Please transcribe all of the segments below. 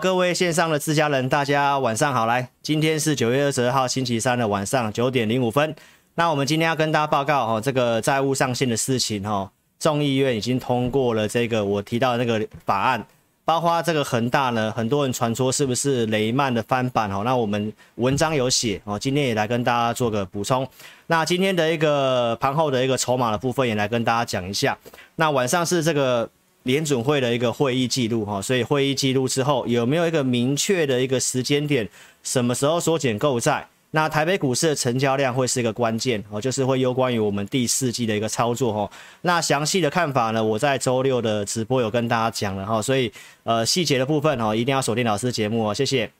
各位线上的自家人，大家晚上好。来，今天是九月二十二号星期三的晚上九点零五分。那我们今天要跟大家报告哦，这个债务上限的事情哦，众议院已经通过了这个我提到的那个法案，包括这个恒大呢，很多人传说是不是雷曼的翻版哦？那我们文章有写哦，今天也来跟大家做个补充。那今天的一个盘后的一个筹码的部分也来跟大家讲一下。那晚上是这个。联准会的一个会议记录哈，所以会议记录之后有没有一个明确的一个时间点，什么时候缩减购债？那台北股市的成交量会是一个关键哦，就是会有关于我们第四季的一个操作哈。那详细的看法呢，我在周六的直播有跟大家讲了哈，所以呃细节的部分哈，一定要锁定老师节目哦，谢谢。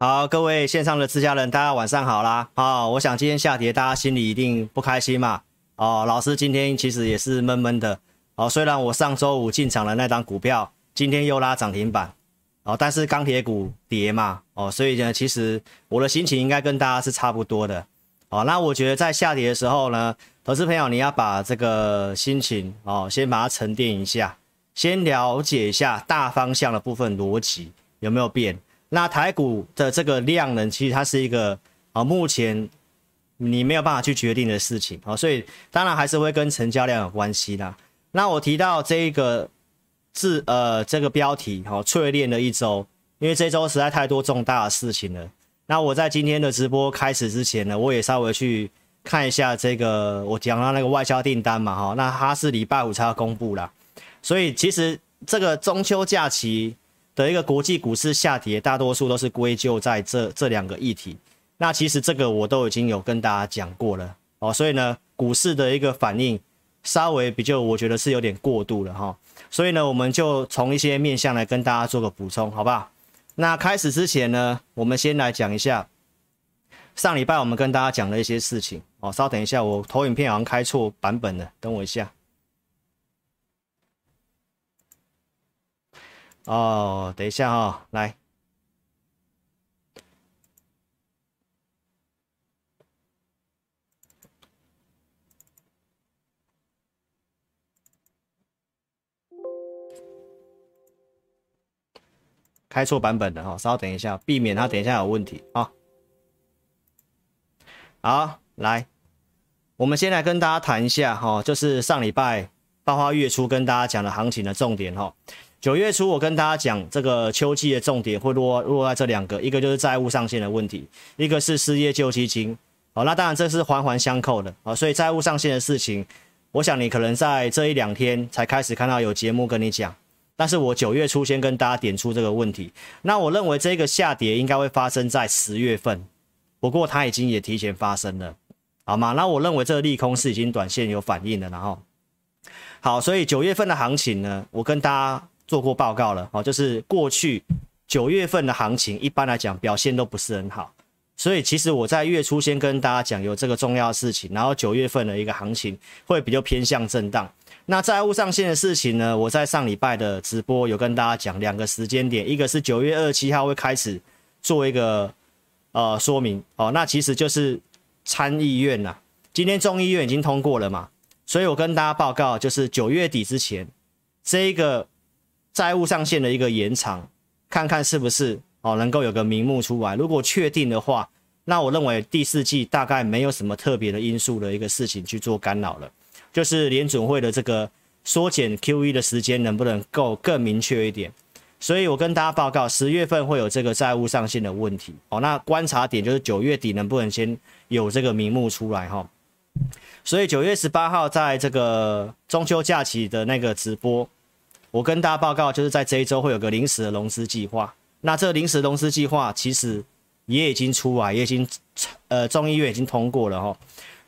好，各位线上的自家人，大家晚上好啦！好，我想今天下跌，大家心里一定不开心嘛。哦，老师今天其实也是闷闷的。哦，虽然我上周五进场的那张股票，今天又拉涨停板。哦，但是钢铁股跌嘛。哦，所以呢，其实我的心情应该跟大家是差不多的。哦，那我觉得在下跌的时候呢，投资朋友你要把这个心情哦，先把它沉淀一下，先了解一下大方向的部分逻辑有没有变。那台股的这个量能，其实它是一个啊，目前你没有办法去决定的事情啊，所以当然还是会跟成交量有关系啦。那我提到这一个字呃，这个标题哈，淬炼了一周，因为这周实在太多重大的事情了。那我在今天的直播开始之前呢，我也稍微去看一下这个我讲到那个外销订单嘛哈，那它是礼拜五才要公布啦，所以其实这个中秋假期。的一个国际股市下跌，大多数都是归咎在这这两个议题。那其实这个我都已经有跟大家讲过了哦，所以呢，股市的一个反应稍微比较，我觉得是有点过度了哈。所以呢，我们就从一些面向来跟大家做个补充，好不好？那开始之前呢，我们先来讲一下上礼拜我们跟大家讲的一些事情哦。稍等一下，我投影片好像开错版本了，等我一下。哦，等一下哈、哦，来，开错版本的哈，稍等一下，避免它等一下有问题啊。好，来，我们先来跟大家谈一下哈，就是上礼拜爆发月初跟大家讲的行情的重点哈。九月初，我跟大家讲，这个秋季的重点会落落在这两个，一个就是债务上限的问题，一个是失业救济金。好，那当然这是环环相扣的啊，所以债务上限的事情，我想你可能在这一两天才开始看到有节目跟你讲，但是我九月初先跟大家点出这个问题。那我认为这个下跌应该会发生在十月份，不过它已经也提前发生了，好吗？那我认为这个利空是已经短线有反应的，然后好，所以九月份的行情呢，我跟大家。做过报告了，哦，就是过去九月份的行情，一般来讲表现都不是很好，所以其实我在月初先跟大家讲有这个重要的事情，然后九月份的一个行情会比较偏向震荡。那债务上限的事情呢，我在上礼拜的直播有跟大家讲两个时间点，一个是九月二十七号会开始做一个呃说明，哦，那其实就是参议院呐，今天众议院已经通过了嘛，所以我跟大家报告就是九月底之前这一个。债务上限的一个延长，看看是不是哦能够有个名目出来。如果确定的话，那我认为第四季大概没有什么特别的因素的一个事情去做干扰了。就是联准会的这个缩减 QE 的时间能不能够更明确一点？所以我跟大家报告，十月份会有这个债务上限的问题哦。那观察点就是九月底能不能先有这个名目出来哈。所以九月十八号在这个中秋假期的那个直播。我跟大家报告，就是在这一周会有个临时的融资计划。那这临时融资计划其实也已经出来，也已经呃众议院已经通过了哈。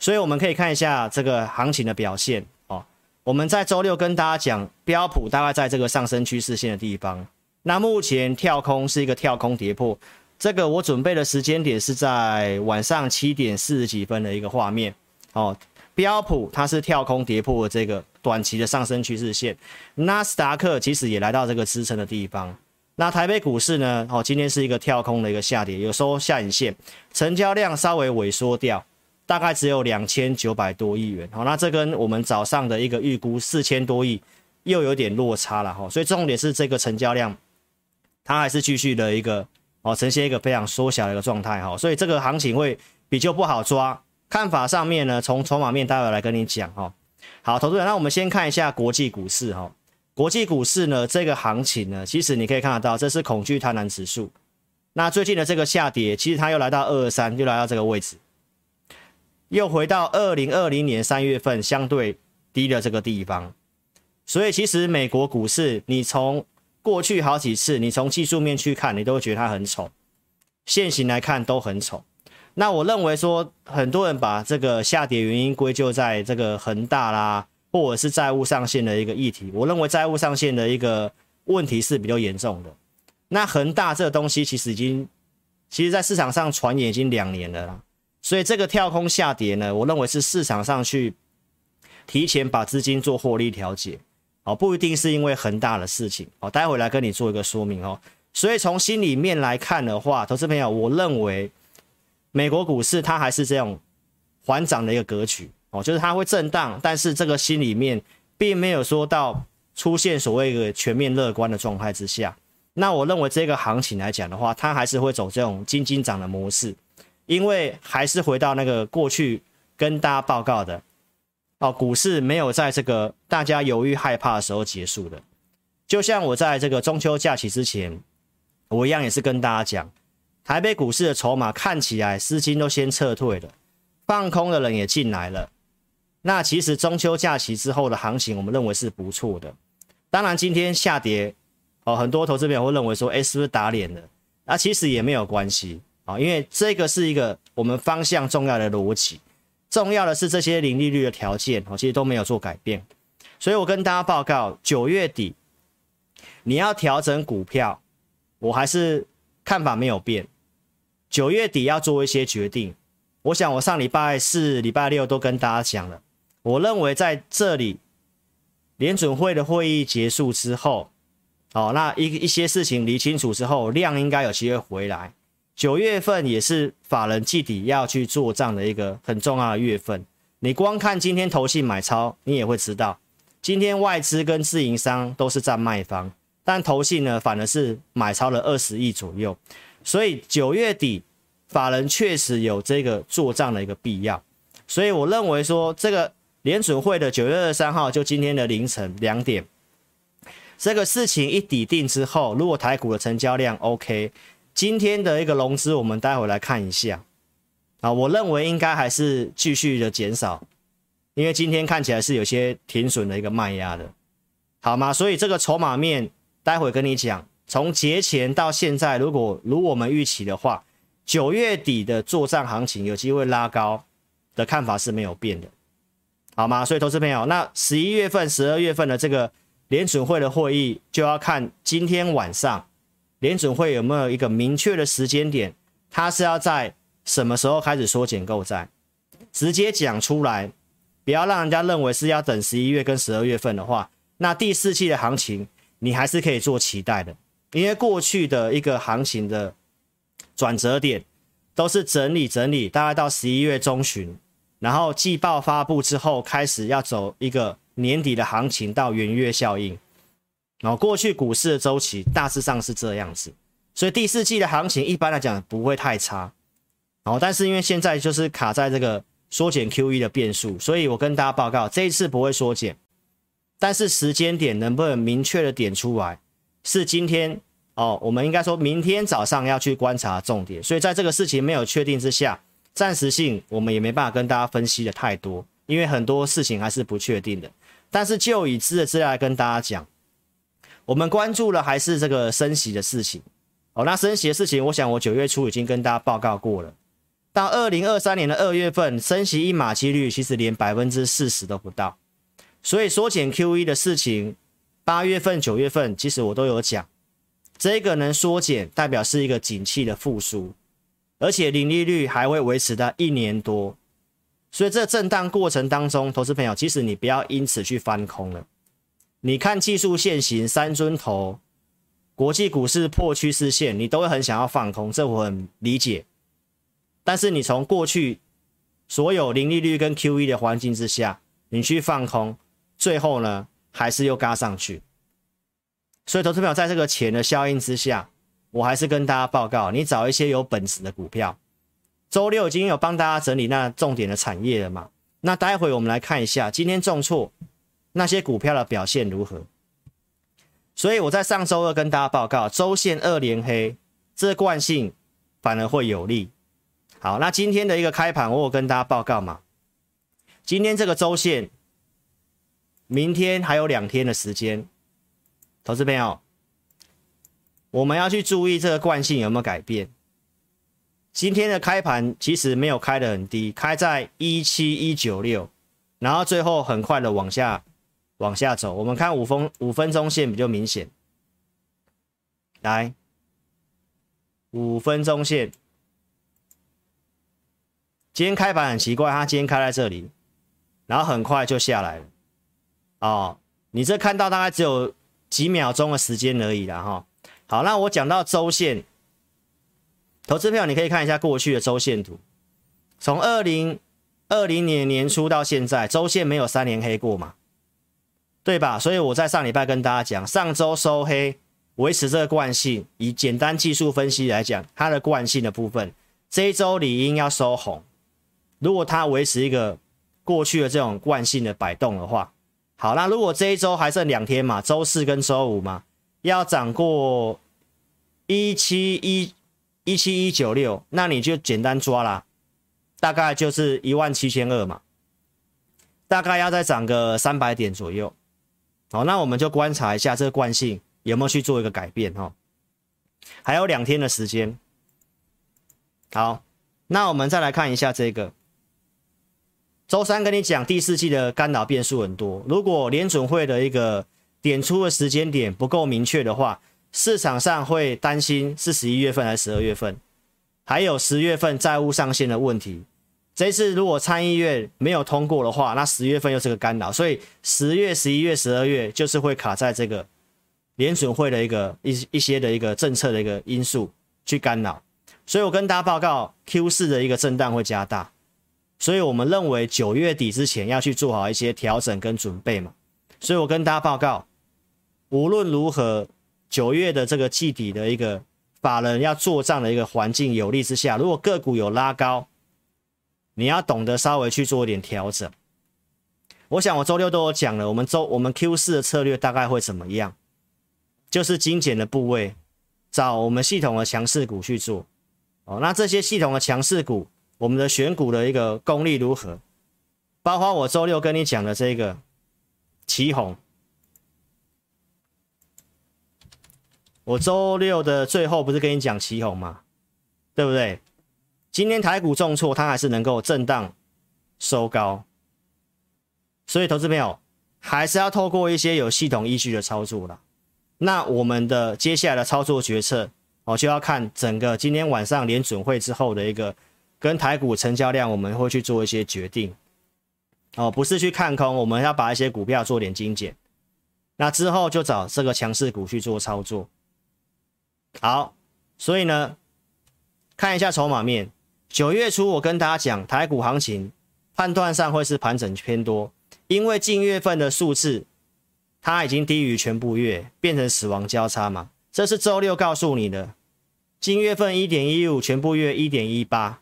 所以我们可以看一下这个行情的表现哦。我们在周六跟大家讲标普大概在这个上升趋势线的地方。那目前跳空是一个跳空跌破，这个我准备的时间点是在晚上七点四十几分的一个画面哦。标普它是跳空跌破的这个。短期的上升趋势线。纳斯达克其实也来到这个支撑的地方。那台北股市呢？哦，今天是一个跳空的一个下跌，有收下影线，成交量稍微萎缩掉，大概只有两千九百多亿元。好，那这跟我们早上的一个预估四千多亿又有点落差了哈。所以重点是这个成交量，它还是继续的一个哦，呈现一个非常缩小的一个状态哈。所以这个行情会比较不好抓。看法上面呢，从筹码面待会来跟你讲哈。好，投资人，那我们先看一下国际股市哈。国际股市呢，这个行情呢，其实你可以看得到，这是恐惧贪婪指数。那最近的这个下跌，其实它又来到二二三，又来到这个位置，又回到二零二零年三月份相对低的这个地方。所以其实美国股市，你从过去好几次，你从技术面去看，你都会觉得它很丑，现行来看都很丑。那我认为说，很多人把这个下跌原因归咎在这个恒大啦。或者是债务上限的一个议题，我认为债务上限的一个问题是比较严重的。那恒大这个东西其实已经，其实在市场上传言已经两年了啦，所以这个跳空下跌呢，我认为是市场上去提前把资金做获利调节，哦，不一定是因为恒大的事情，哦，待会来跟你做一个说明哦。所以从心里面来看的话，投资朋友，我认为美国股市它还是这种缓涨的一个格局。哦，就是它会震荡，但是这个心里面并没有说到出现所谓一个全面乐观的状态之下。那我认为这个行情来讲的话，它还是会走这种金金涨的模式，因为还是回到那个过去跟大家报告的哦，股市没有在这个大家犹豫害怕的时候结束的。就像我在这个中秋假期之前，我一样也是跟大家讲，台北股市的筹码看起来资金都先撤退了，放空的人也进来了。那其实中秋假期之后的行情，我们认为是不错的。当然今天下跌，哦，很多投资朋友会认为说，哎，是不是打脸了？那其实也没有关系啊，因为这个是一个我们方向重要的逻辑。重要的是这些零利率的条件，哦，其实都没有做改变。所以我跟大家报告，九月底你要调整股票，我还是看法没有变。九月底要做一些决定。我想我上礼拜四、礼拜六都跟大家讲了。我认为在这里，联准会的会议结束之后，哦，那一一些事情理清楚之后，量应该有机会回来。九月份也是法人季底要去做账的一个很重要的月份。你光看今天投信买超，你也会知道，今天外资跟自营商都是占卖方，但投信呢反而是买超了二十亿左右。所以九月底法人确实有这个做账的一个必要。所以我认为说这个。联准会的九月二十三号，就今天的凌晨两点，这个事情一抵定之后，如果台股的成交量 OK，今天的一个融资，我们待会来看一下啊，我认为应该还是继续的减少，因为今天看起来是有些停损的一个卖压的，好吗？所以这个筹码面，待会跟你讲，从节前到现在，如果如我们预期的话，九月底的作战行情有机会拉高的看法是没有变的。好吗？所以，投资朋友，那十一月份、十二月份的这个联准会的会议，就要看今天晚上联准会有没有一个明确的时间点，它是要在什么时候开始缩减购债，直接讲出来，不要让人家认为是要等十一月跟十二月份的话，那第四季的行情你还是可以做期待的，因为过去的一个行情的转折点都是整理整理，大概到十一月中旬。然后季报发布之后，开始要走一个年底的行情到元月效应。然后过去股市的周期大致上是这样子，所以第四季的行情一般来讲不会太差。然后但是因为现在就是卡在这个缩减 QE 的变数，所以我跟大家报告这一次不会缩减，但是时间点能不能明确的点出来，是今天哦，我们应该说明天早上要去观察重点。所以在这个事情没有确定之下。暂时性，我们也没办法跟大家分析的太多，因为很多事情还是不确定的。但是就已知的资料来跟大家讲，我们关注的还是这个升息的事情。哦，那升息的事情，我想我九月初已经跟大家报告过了。到二零二三年的二月份，升息一码几率其实连百分之四十都不到。所以缩减 QE 的事情，八月份、九月份其实我都有讲，这个能缩减，代表是一个景气的复苏。而且零利率还会维持到一年多，所以这震荡过程当中，投资朋友，其实你不要因此去翻空了。你看技术线型三尊头，国际股市破趋势线，你都会很想要放空，这我很理解。但是你从过去所有零利率跟 QE 的环境之下，你去放空，最后呢还是又嘎上去。所以投资朋友在这个钱的效应之下，我还是跟大家报告，你找一些有本质的股票。周六已经有帮大家整理那重点的产业了嘛？那待会我们来看一下今天重挫那些股票的表现如何。所以我在上周二跟大家报告，周线二连黑，这惯性反而会有利。好，那今天的一个开盘，我有跟大家报告嘛？今天这个周线，明天还有两天的时间，投资朋友，我们要去注意这个惯性有没有改变。今天的开盘其实没有开得很低，开在一七一九六，然后最后很快的往下往下走。我们看五分五分钟线比较明显，来五分钟线，今天开盘很奇怪，它今天开在这里，然后很快就下来了。哦，你这看到大概只有几秒钟的时间而已啦哈。好，那我讲到周线。投资票，你可以看一下过去的周线图，从二零二零年年初到现在，周线没有三连黑过嘛，对吧？所以我在上礼拜跟大家讲，上周收黑，维持这个惯性。以简单技术分析来讲，它的惯性的部分，这一周理应要收红。如果它维持一个过去的这种惯性的摆动的话，好，那如果这一周还剩两天嘛，周四跟周五嘛，要涨过一七一。一七一九六，那你就简单抓啦，大概就是一万七千二嘛，大概要再涨个三百点左右。好，那我们就观察一下这个惯性有没有去做一个改变哈。还有两天的时间。好，那我们再来看一下这个。周三跟你讲第四季的干扰变数很多，如果联准会的一个点出的时间点不够明确的话。市场上会担心是十一月份还是十二月份，还有十月份债务上限的问题。这次如果参议院没有通过的话，那十月份又是个干扰，所以十月、十一月、十二月就是会卡在这个联准会的一个一一些的一个政策的一个因素去干扰。所以我跟大家报告，Q 四的一个震荡会加大，所以我们认为九月底之前要去做好一些调整跟准备嘛。所以我跟大家报告，无论如何。九月的这个季底的一个法人要做账的一个环境有利之下，如果个股有拉高，你要懂得稍微去做一点调整。我想我周六都有讲了，我们周我们 Q 四的策略大概会怎么样？就是精简的部位，找我们系统的强势股去做。哦，那这些系统的强势股，我们的选股的一个功力如何？包括我周六跟你讲的这个奇红。我周六的最后不是跟你讲奇红吗？对不对？今天台股重挫，它还是能够震荡收高，所以投资朋友还是要透过一些有系统依据的操作了。那我们的接下来的操作决策，哦，就要看整个今天晚上联准会之后的一个跟台股成交量，我们会去做一些决定。哦，不是去看空，我们要把一些股票做点精简，那之后就找这个强势股去做操作。好，所以呢，看一下筹码面。九月初我跟大家讲，台股行情判断上会是盘整偏多，因为近月份的数字它已经低于全部月，变成死亡交叉嘛。这是周六告诉你的，近月份一点一五，全部月一点一八，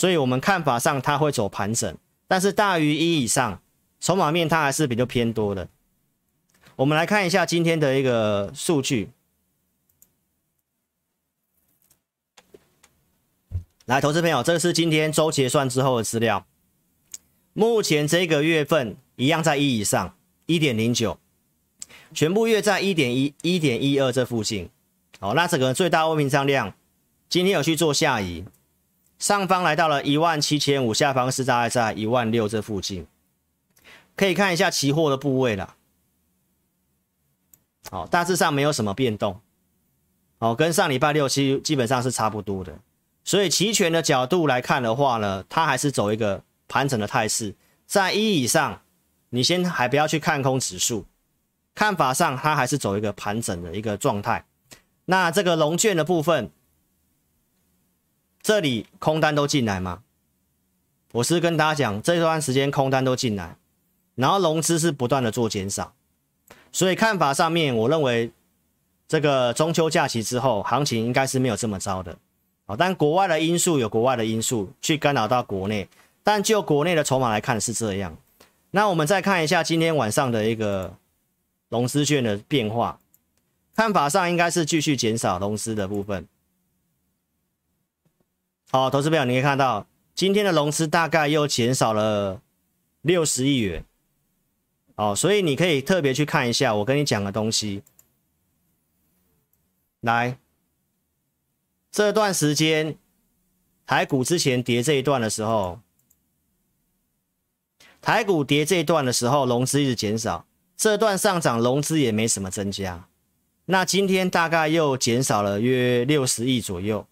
所以我们看法上它会走盘整，但是大于一以上，筹码面它还是比较偏多的。我们来看一下今天的一个数据。来，投资朋友，这是今天周结算之后的资料。目前这个月份一样在一以上，一点零九，全部月在一点一、一点一二这附近。好，那这个最大未平仓量今天有去做下移，上方来到了一万七千五，下方是大概在一万六这附近。可以看一下期货的部位了。好，大致上没有什么变动。好，跟上礼拜六期基本上是差不多的。所以期权的角度来看的话呢，它还是走一个盘整的态势，在一以上，你先还不要去看空指数，看法上它还是走一个盘整的一个状态。那这个龙卷的部分，这里空单都进来吗？我是跟大家讲，这段时间空单都进来，然后融资是不断的做减少，所以看法上面，我认为这个中秋假期之后，行情应该是没有这么糟的。好，但国外的因素有国外的因素去干扰到国内，但就国内的筹码来看是这样。那我们再看一下今天晚上的一个融资券的变化，看法上应该是继续减少融资的部分。好，投资朋友你可以看到今天的融资大概又减少了六十亿元。哦，所以你可以特别去看一下我跟你讲的东西，来。这段时间，台股之前跌这一段的时候，台股跌这一段的时候，融资一直减少，这段上涨融资也没什么增加。那今天大概又减少了约六十亿左右。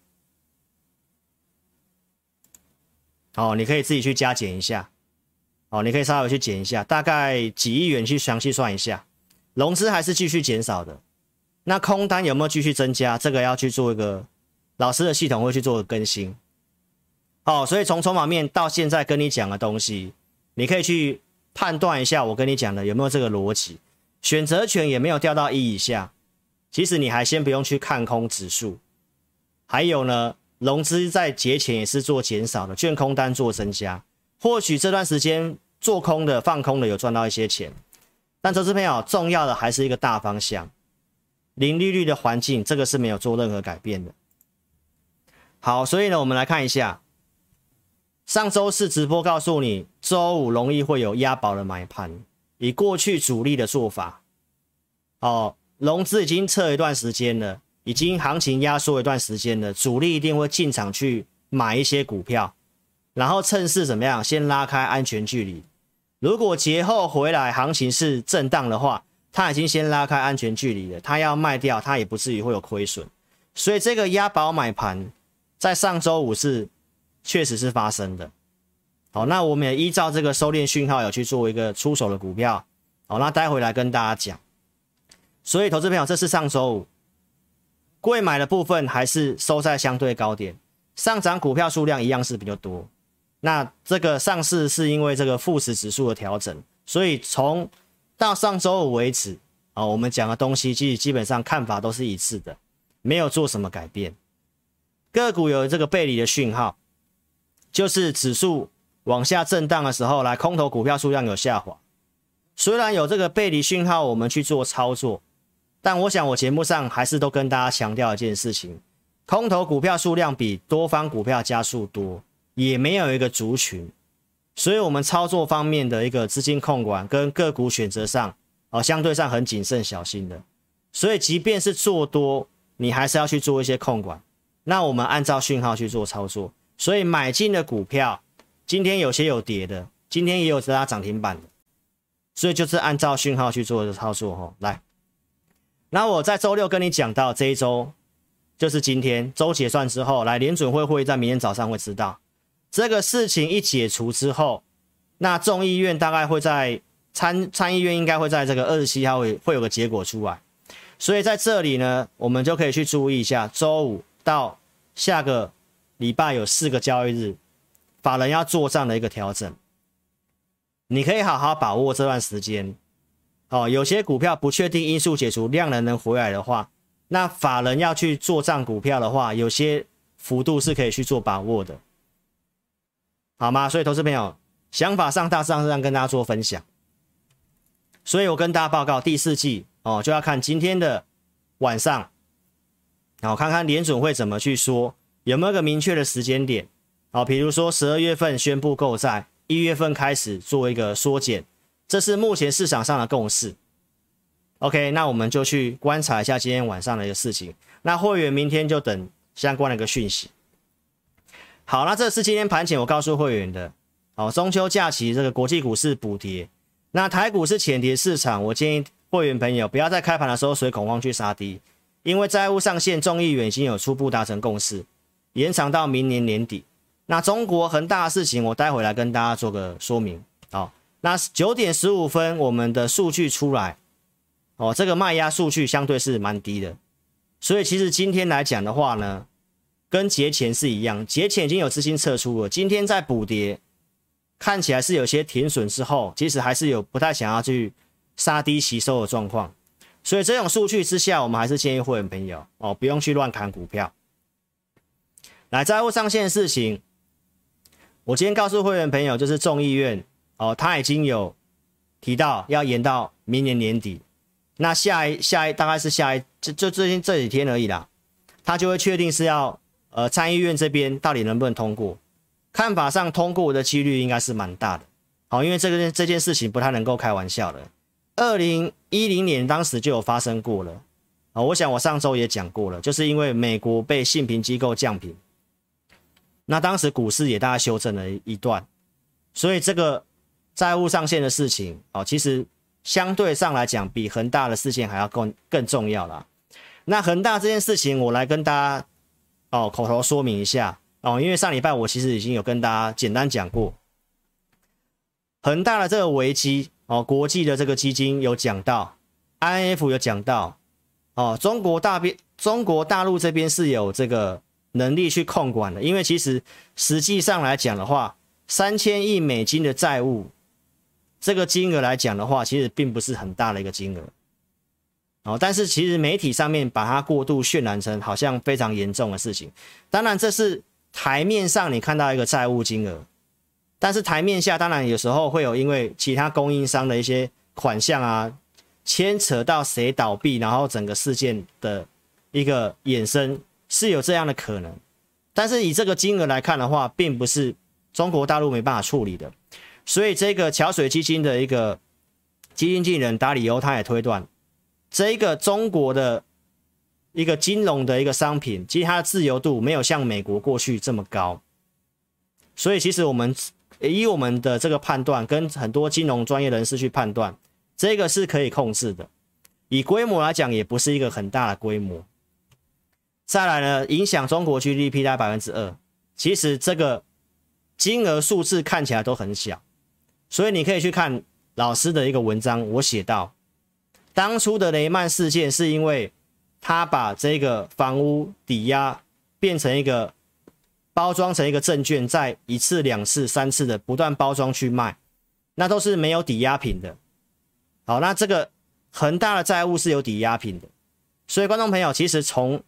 哦，你可以自己去加减一下。哦，你可以稍微去减一下，大概几亿元去详细算一下，融资还是继续减少的。那空单有没有继续增加？这个要去做一个。老师的系统会去做个更新，好，所以从筹码面到现在跟你讲的东西，你可以去判断一下，我跟你讲的有没有这个逻辑。选择权也没有掉到一以下，其实你还先不用去看空指数。还有呢，融资在节前也是做减少的，券空单做增加，或许这段时间做空的放空的有赚到一些钱，但投资朋友重要的还是一个大方向，零利率的环境，这个是没有做任何改变的。好，所以呢，我们来看一下，上周四直播告诉你，周五容易会有押宝的买盘，以过去主力的做法，哦，融资已经撤一段时间了，已经行情压缩一段时间了，主力一定会进场去买一些股票，然后趁势怎么样，先拉开安全距离。如果节后回来行情是震荡的话，他已经先拉开安全距离了，他要卖掉，他也不至于会有亏损，所以这个押宝买盘。在上周五是确实是发生的，好，那我们也依照这个收敛讯号有去做一个出手的股票，好，那待会来跟大家讲。所以，投资朋友，这是上周五贵买的部分还是收在相对高点，上涨股票数量一样是比较多。那这个上市是因为这个富时指数的调整，所以从到上周五为止，啊，我们讲的东西其实基本上看法都是一致的，没有做什么改变。个股有这个背离的讯号，就是指数往下震荡的时候，来空头股票数量有下滑。虽然有这个背离讯号，我们去做操作，但我想我节目上还是都跟大家强调一件事情：空头股票数量比多方股票家数多，也没有一个族群，所以我们操作方面的一个资金控管跟个股选择上，哦，相对上很谨慎小心的。所以即便是做多，你还是要去做一些控管。那我们按照讯号去做操作，所以买进的股票，今天有些有跌的，今天也有其他涨停板的，所以就是按照讯号去做的操作哈。来，那我在周六跟你讲到这一周，就是今天周结算之后，来联准会会在明天早上会知道这个事情一解除之后，那众议院大概会在参参议院应该会在这个二十七号会会有个结果出来，所以在这里呢，我们就可以去注意一下周五到。下个礼拜有四个交易日，法人要做这样的一个调整，你可以好好把握这段时间。哦，有些股票不确定因素解除，量能能回来的话，那法人要去做账股票的话，有些幅度是可以去做把握的，好吗？所以投资朋友想法上大致上跟大家做分享。所以我跟大家报告第四季哦，就要看今天的晚上。好，看看联准会怎么去说，有没有个明确的时间点？好，比如说十二月份宣布购债，一月份开始做一个缩减，这是目前市场上的共识。OK，那我们就去观察一下今天晚上的一个事情。那会员明天就等相关的一个讯息。好，那这是今天盘前我告诉会员的。哦，中秋假期这个国际股市补跌，那台股是浅跌市场，我建议会员朋友不要在开盘的时候随恐慌去杀低。因为债务上限，众议院已经有初步达成共识，延长到明年年底。那中国恒大的事情，我待会来跟大家做个说明。好，那九点十五分我们的数据出来，哦，这个卖压数据相对是蛮低的，所以其实今天来讲的话呢，跟节前是一样，节前已经有资金撤出了，今天在补跌，看起来是有些停损之后，其实还是有不太想要去杀低吸收的状况，所以这种数据之下，我们还是建议会员朋友哦，不用去乱砍股票。来债务上限的事情。我今天告诉会员朋友，就是众议院哦，他已经有提到要延到明年年底。那下一下一大概是下一就就最近这几天而已啦，他就会确定是要呃参议院这边到底能不能通过。看法上通过的几率应该是蛮大的。好，因为这个这件事情不太能够开玩笑的。二零一零年当时就有发生过了啊，我想我上周也讲过了，就是因为美国被信评机构降评。那当时股市也大概修正了一段，所以这个债务上限的事情哦，其实相对上来讲比恒大的事情还要更更重要啦。那恒大这件事情，我来跟大家哦口头说明一下哦，因为上礼拜我其实已经有跟大家简单讲过，恒大的这个危机哦，国际的这个基金有讲到，I F 有讲到哦，中国大边中国大陆这边是有这个。能力去控管的，因为其实实际上来讲的话，三千亿美金的债务，这个金额来讲的话，其实并不是很大的一个金额，哦，但是其实媒体上面把它过度渲染成好像非常严重的事情。当然这是台面上你看到一个债务金额，但是台面下当然有时候会有因为其他供应商的一些款项啊，牵扯到谁倒闭，然后整个事件的一个衍生。是有这样的可能，但是以这个金额来看的话，并不是中国大陆没办法处理的。所以这个桥水基金的一个基金经理人达里欧他也推断，这一个中国的一个金融的一个商品，其实它的自由度没有像美国过去这么高。所以其实我们以我们的这个判断，跟很多金融专业人士去判断，这个是可以控制的。以规模来讲，也不是一个很大的规模。再来呢，影响中国 GDP 大概百分之二，其实这个金额数字看起来都很小，所以你可以去看老师的一个文章，我写到，当初的雷曼事件是因为他把这个房屋抵押变成一个包装成一个证券，再一次、两次、三次的不断包装去卖，那都是没有抵押品的。好，那这个恒大的债务是有抵押品的，所以观众朋友，其实从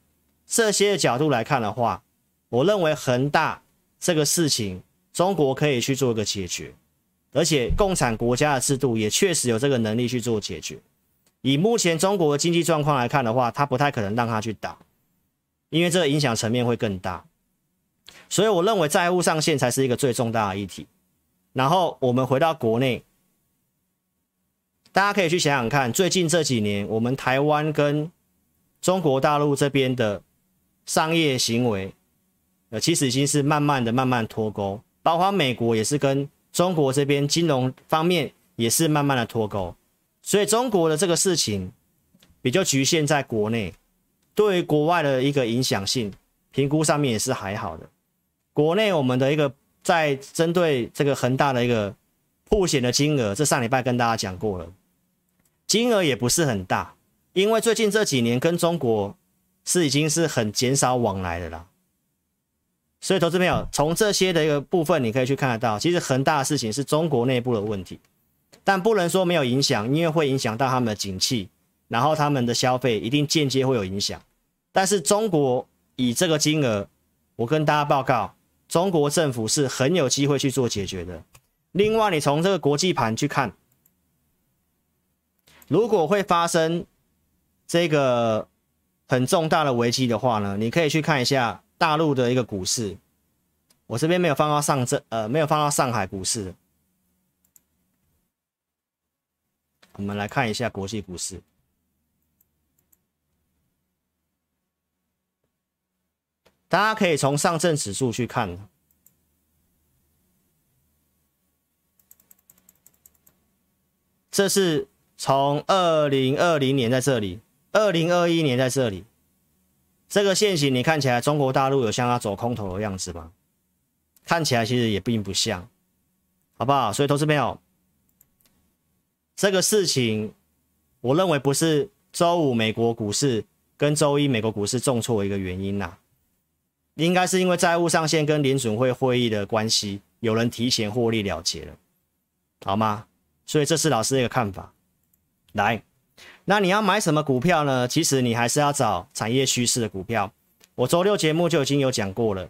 这些角度来看的话，我认为恒大这个事情，中国可以去做一个解决，而且共产国家的制度也确实有这个能力去做解决。以目前中国的经济状况来看的话，他不太可能让他去打，因为这个影响层面会更大。所以我认为债务上限才是一个最重大的议题。然后我们回到国内，大家可以去想想看，最近这几年我们台湾跟中国大陆这边的。商业行为，呃，其实已经是慢慢的、慢慢脱钩，包括美国也是跟中国这边金融方面也是慢慢的脱钩，所以中国的这个事情比较局限在国内，对于国外的一个影响性评估上面也是还好的。国内我们的一个在针对这个恒大的一个曝险的金额，这上礼拜跟大家讲过了，金额也不是很大，因为最近这几年跟中国。是已经是很减少往来的啦，所以投资朋友从这些的一个部分，你可以去看得到，其实恒大的事情是中国内部的问题，但不能说没有影响，因为会影响到他们的景气，然后他们的消费一定间接会有影响。但是中国以这个金额，我跟大家报告，中国政府是很有机会去做解决的。另外，你从这个国际盘去看，如果会发生这个。很重大的危机的话呢，你可以去看一下大陆的一个股市。我这边没有放到上证，呃，没有放到上海股市。我们来看一下国际股市，大家可以从上证指数去看，这是从二零二零年在这里。二零二一年在这里，这个现行你看起来中国大陆有像要走空头的样子吗？看起来其实也并不像，好不好？所以投资朋友，这个事情，我认为不是周五美国股市跟周一美国股市重挫一个原因呐、啊，应该是因为债务上限跟联准会会议的关系，有人提前获利了结了，好吗？所以这是老师的一个看法。来，那你要买什么股票呢？其实你还是要找产业趋势的股票。我周六节目就已经有讲过了，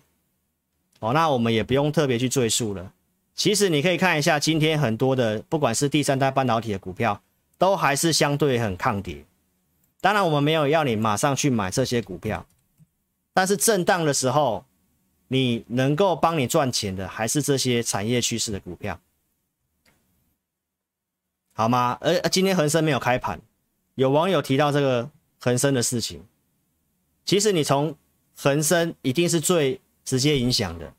哦，那我们也不用特别去赘述了。其实你可以看一下今天很多的，不管是第三代半导体的股票，都还是相对很抗跌。当然，我们没有要你马上去买这些股票，但是震荡的时候，你能够帮你赚钱的，还是这些产业趋势的股票。好吗？而今天恒生没有开盘，有网友提到这个恒生的事情。其实你从恒生一定是最直接影响的。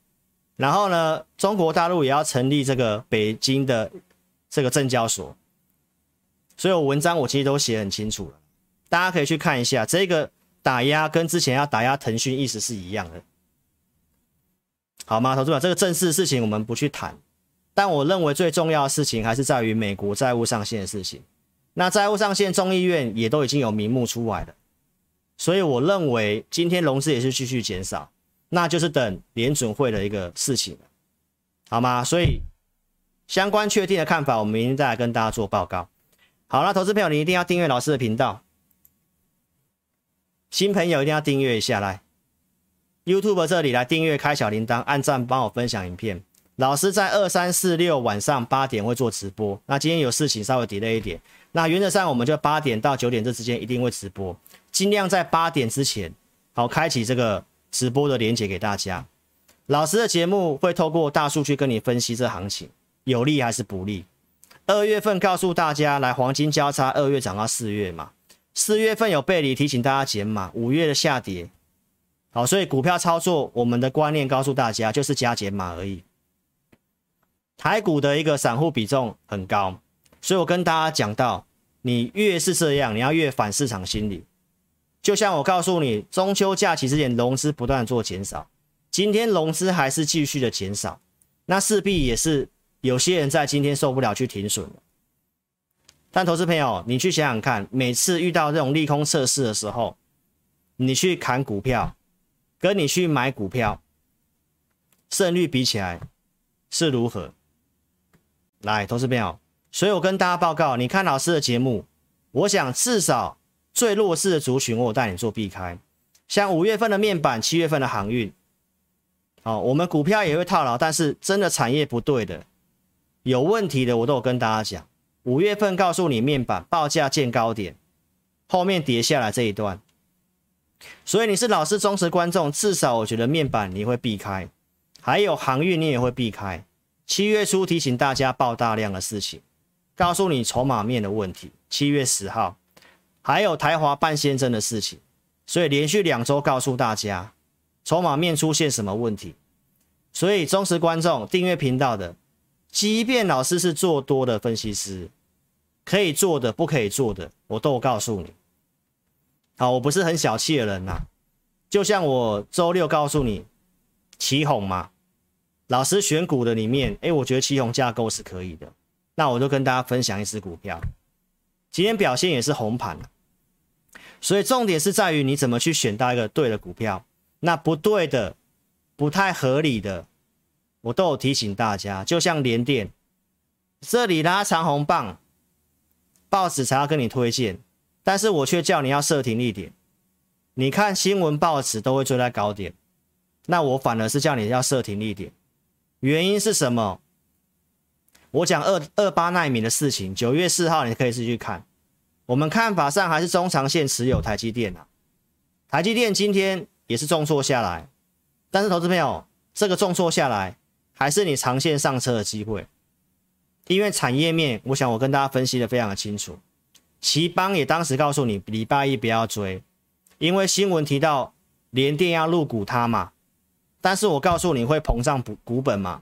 然后呢，中国大陆也要成立这个北京的这个证交所，所以我文章我其实都写很清楚了，大家可以去看一下。这个打压跟之前要打压腾讯意思是一样的，好吗？投资者，这个正式的事情我们不去谈。但我认为最重要的事情还是在于美国债务上限的事情。那债务上限，众议院也都已经有名目出来了，所以我认为今天融资也是继续减少，那就是等联准会的一个事情，好吗？所以相关确定的看法，我们明天再来跟大家做报告。好了，投资朋友，你一定要订阅老师的频道，新朋友一定要订阅一下来，YouTube 这里来订阅，开小铃铛，按赞，帮我分享影片。老师在二三四六晚上八点会做直播，那今天有事情稍微 delay 一点，那原则上我们就八点到九点这之间一定会直播，尽量在八点之前好开启这个直播的连接给大家。老师的节目会透过大数据跟你分析这行情有利还是不利。二月份告诉大家来黄金交叉，二月涨到四月嘛，四月份有背离提醒大家减码，五月的下跌，好，所以股票操作我们的观念告诉大家就是加减码而已。台股的一个散户比重很高，所以我跟大家讲到，你越是这样，你要越反市场心理。就像我告诉你，中秋假期之前融资不断做减少，今天融资还是继续的减少，那势必也是有些人在今天受不了去停损。但投资朋友，你去想想看，每次遇到这种利空测试的时候，你去砍股票，跟你去买股票，胜率比起来是如何？来，投资朋友，所以我跟大家报告，你看老师的节目，我想至少最弱势的族群，我带你做避开，像五月份的面板，七月份的航运，哦，我们股票也会套牢，但是真的产业不对的，有问题的，我都有跟大家讲。五月份告诉你面板报价见高点，后面跌下来这一段，所以你是老师忠实观众，至少我觉得面板你会避开，还有航运你也会避开。七月初提醒大家爆大量的事情，告诉你筹码面的问题。七月十号还有台华半先生的事情，所以连续两周告诉大家筹码面出现什么问题。所以忠实观众订阅频道的，即便老师是做多的分析师，可以做的不可以做的，我都告诉你。好，我不是很小气的人呐、就像我周六告诉你起哄嘛。老师选股的里面，哎，我觉得奇鋐架构是可以的，那我就跟大家分享一只股票，今天表现也是红盘，所以重点是在于你怎么去选到一个对的股票，那不对的、不太合理的，我都有提醒大家。就像连电，这里拉长红棒，报纸才要跟你推荐，但是我却叫你要设停利点，你看新闻报纸都会追在高点，那我反而是叫你要设停利点。原因是什么？我讲二二八奈米的事情，九月四号你可以自己去看。我们看法上还是中长线持有台积电啊。台积电今天也是重挫下来，但是投资朋友，这个重挫下来还是你长线上车的机会，因为产业面，我想我跟大家分析的非常的清楚。奇邦也当时告诉你，礼拜一不要追，因为新闻提到联电要入股它嘛。但是我告诉你会膨胀股股本嘛，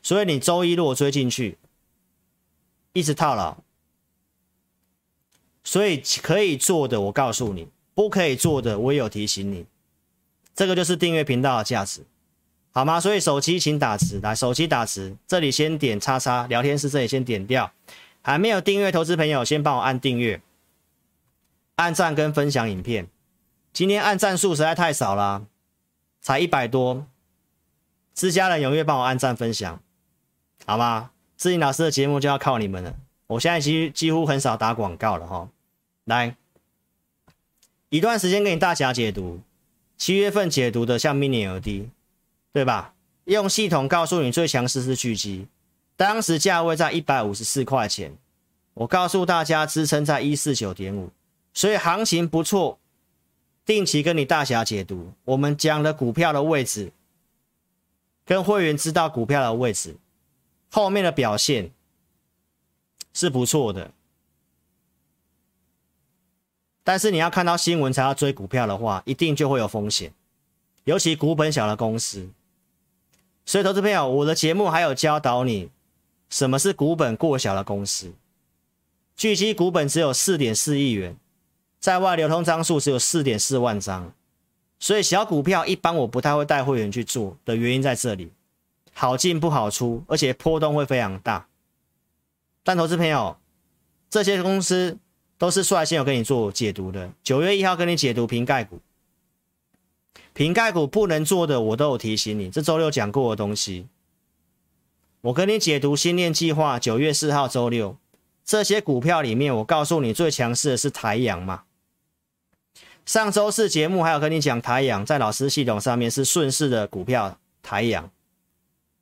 所以你周一如果追进去，一直套牢，所以可以做的我告诉你，不可以做的我也有提醒你，这个就是订阅频道的价值。好吗？所以手机请打字，来手机打字，这里先点叉叉，聊天室这里先点掉，还没有订阅投资朋友先帮我按订阅、按赞跟分享影片。今天按赞数实在太少了，才一百多，自家人踊跃帮我按赞分享，好吗？志颖老师的节目就要靠你们了，我现在几几乎很少打广告了哈。来，一段时间给你大侠解读，七月份解读的像 mini ld 对吧？用系统告诉你最强势是狙击，当时价位在一百五十四块钱，我告诉大家支撑在一四九点五，所以行情不错。定期跟你大侠解读，我们讲了股票的位置，跟会员知道股票的位置，后面的表现是不错的。但是你要看到新闻才要追股票的话，一定就会有风险，尤其股本小的公司。所以，投资朋友，我的节目还有教导你什么是股本过小的公司。巨基股本只有四点四亿元。在外流通张数只有四点四万张，所以小股票一般我不太会带会员去做的原因在这里，好进不好出，而且波动会非常大。但投资朋友，这些公司都是率先有跟你做解读的。九月一号跟你解读瓶盖股，瓶盖股不能做的我都有提醒你，这周六讲过的东西。我跟你解读新念计划，九月四号周六，这些股票里面，我告诉你最强势的是台阳嘛。上周四节目还有跟你讲台阳在老师系统上面是顺势的股票台阳，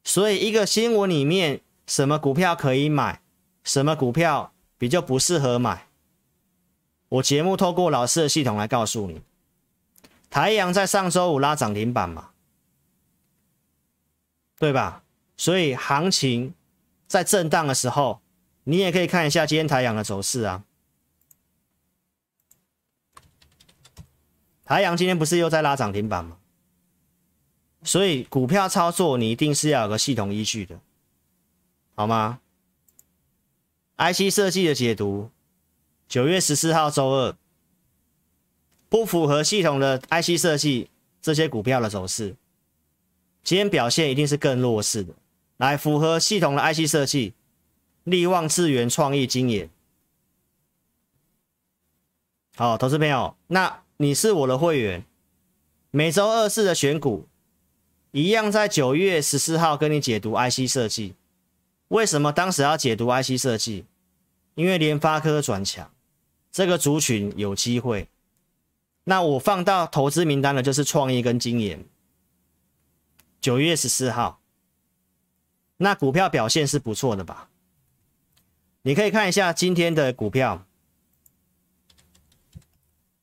所以一个新闻里面什么股票可以买，什么股票比较不适合买，我节目透过老师的系统来告诉你。台阳在上周五拉涨停板嘛，对吧？所以行情在震荡的时候，你也可以看一下今天台阳的走势啊。台阳今天不是又在拉涨停板吗？所以股票操作你一定是要有个系统依据的，好吗？IC 设计的解读，九月十四号周二，不符合系统的 IC 设计这些股票的走势，今天表现一定是更弱势的。来，符合系统的 IC 设计，力旺、智原、创意、晶焱。好，投资朋友，那。你是我的会员，每周二四的选股一样，在九月十四号跟你解读 IC 设计。为什么当时要解读 IC 设计？因为联发科转强，这个族群有机会。那我放到投资名单的就是创意跟晶焱。九月十四号，那股票表现是不错的吧？你可以看一下今天的股票。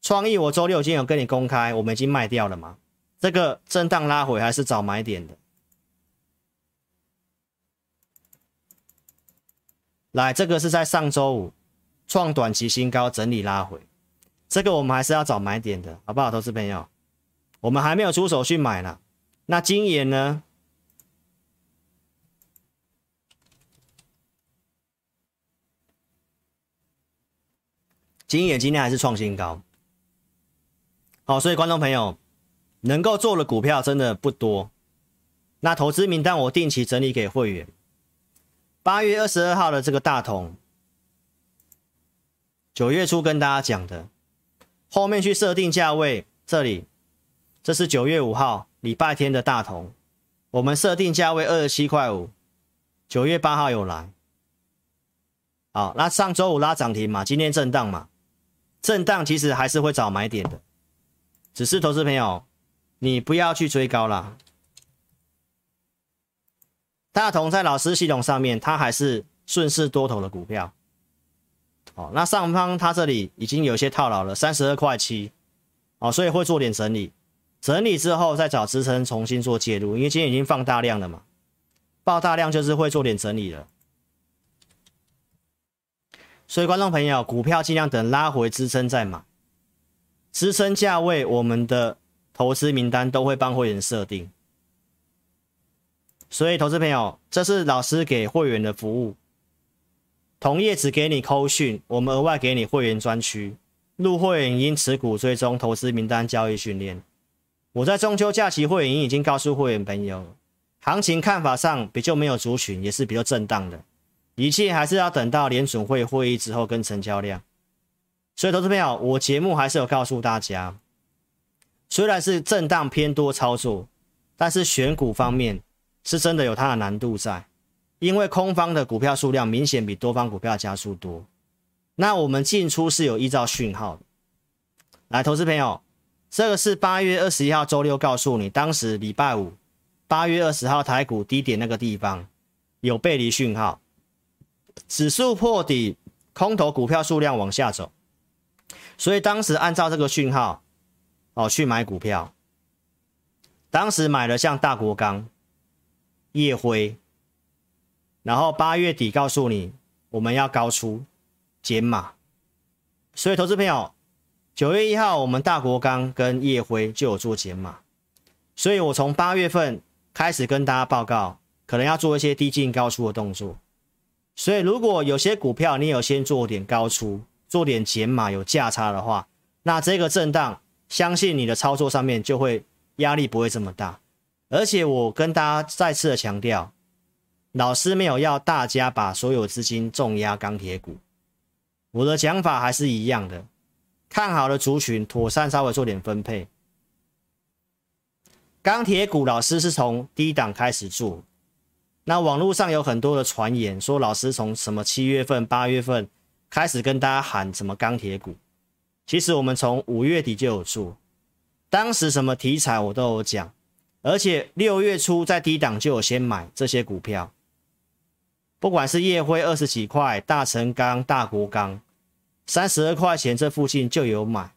创意，我周六已经有跟你公开，我们已经卖掉了嘛？这个震荡拉回还是找买点的。来，这个是在上周五创短期新高，整理拉回，这个我们还是要找买点的，好不好，投资朋友？我们还没有出手去买呢。那晶焱呢？晶焱今天还是创新高。好，所以观众朋友能够做的股票真的不多。那投资名单我定期整理给会员。八月二十二号的这个大同，九月初跟大家讲的，后面去设定价位，这里这是九月五号礼拜天的大同，我们设定价位二十七块五，九月八号有来。好，那上周五拉涨停嘛，今天震荡嘛，震荡其实还是会找买点的。只是投资朋友，你不要去追高啦。大同在老师系统上面，它还是顺势多头的股票。哦，那上方它这里已经有些套牢了，三十二块七。哦，所以会做点整理，整理之后再找支撑重新做介入，因为今天已经放大量了嘛，爆大量就是会做点整理了。所以观众朋友，股票尽量等拉回支撑再买。支撑价位，我们的投资名单都会帮会员设定，所以投资朋友，这是老师给会员的服务。同业只给你扣讯，我们额外给你会员专区，入会员因持股追踪投资名单交易训练。我在中秋假期会员已经告诉会员朋友，行情看法上比较没有族群，也是比较震荡的，一切还是要等到联准会会议之后跟成交量。所以，投资朋友，我节目还是有告诉大家，虽然是震荡偏多操作，但是选股方面是真的有它的难度在，因为空方的股票数量明显比多方股票加速多。那我们进出是有依照讯号的。来，投资朋友。这个是八月二十一号周六告诉你，当时礼拜五八月二十号台股低点那个地方有背离讯号，指数破底，空头股票数量往下走，所以当时按照这个讯号哦去买股票，当时买了像大国钢、烨辉，然后八月底告诉你我们要高出减码，所以投资朋友。九月一号，我们大国钢跟烨辉就有做减码，所以我从八月份开始跟大家报告，可能要做一些低进高出的动作。所以如果有些股票你有先做点高出，做点减码有价差的话，那这个震荡，相信你的操作上面就会压力不会这么大。而且我跟大家再次的强调，老师没有要大家把所有资金重压钢铁股，我的讲法还是一样的。看好的族群，妥善稍微做点分配。钢铁股老师是从低档开始做，那网络上有很多的传言说老师从什么七月份、八月份开始跟大家喊什么钢铁股，其实我们从五月底就有做，当时什么题材我都有讲，而且六月初在低档就有先买这些股票，不管是夜辉二十几块、大成钢、大国钢。三十二块钱这附近就有买，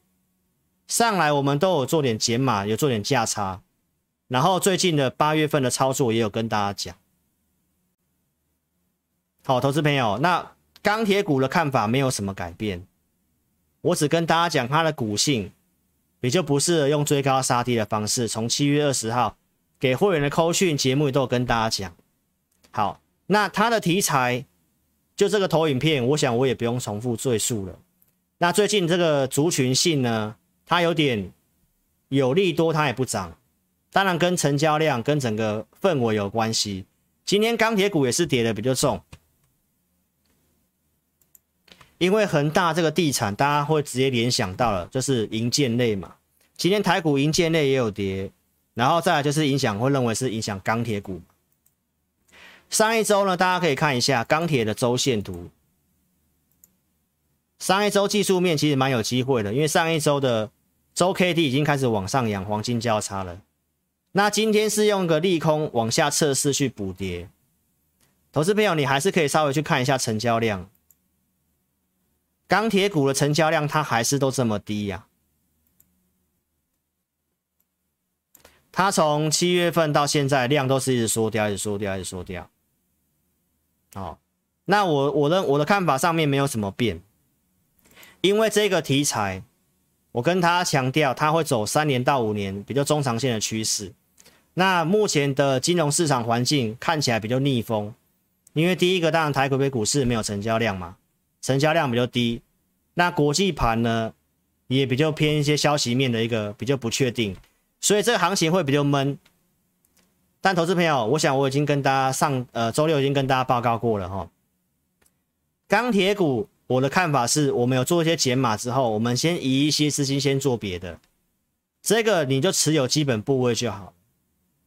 上来我们都有做点减码，有做点价差，然后最近的八月份的操作也有跟大家讲。好，投资朋友，那钢铁股的看法没有什么改变，我只跟大家讲它的股性，也就不是用追高杀低的方式。从七月二十号给会员的扣讯节目都有跟大家讲。好，那它的题材。就这个投影片，我想我也不用重复赘述了。那最近这个族群性呢，它有点有利多，它也不涨。当然跟成交量跟整个氛围有关系。今天钢铁股也是跌的比较重，因为恒大这个地产，大家会直接联想到了，就是银建类嘛。今天台股银建类也有跌，然后再来就是影响，会认为是影响钢铁股。上一周呢，大家可以看一下钢铁的周线图。上一周技术面其实蛮有机会的，因为上一周的周 K D 已经开始往上扬，黄金交叉了。那今天是用个利空往下测试去补跌。投资朋友，你还是可以稍微去看一下成交量。钢铁股的成交量它还是都这么低呀、它从七月份到现在量都是一直缩掉，一直缩掉，一直缩掉。好，那我我的我的看法上面没有什么变，因为这个题材，我跟他强调，它会走三年到五年比较中长线的趋势。那目前的金融市场环境看起来比较逆风，因为第一个当然台北股市没有成交量嘛，成交量比较低。那国际盘呢也比较偏一些消息面的一个比较不确定，所以这个行情会比较闷。但投资朋友，我想我已经跟大家上呃周六已经跟大家报告过了哈。钢铁股我的看法是，我们有做一些减码之后，我们先移一些资金先做别的，这个你就持有基本部位就好。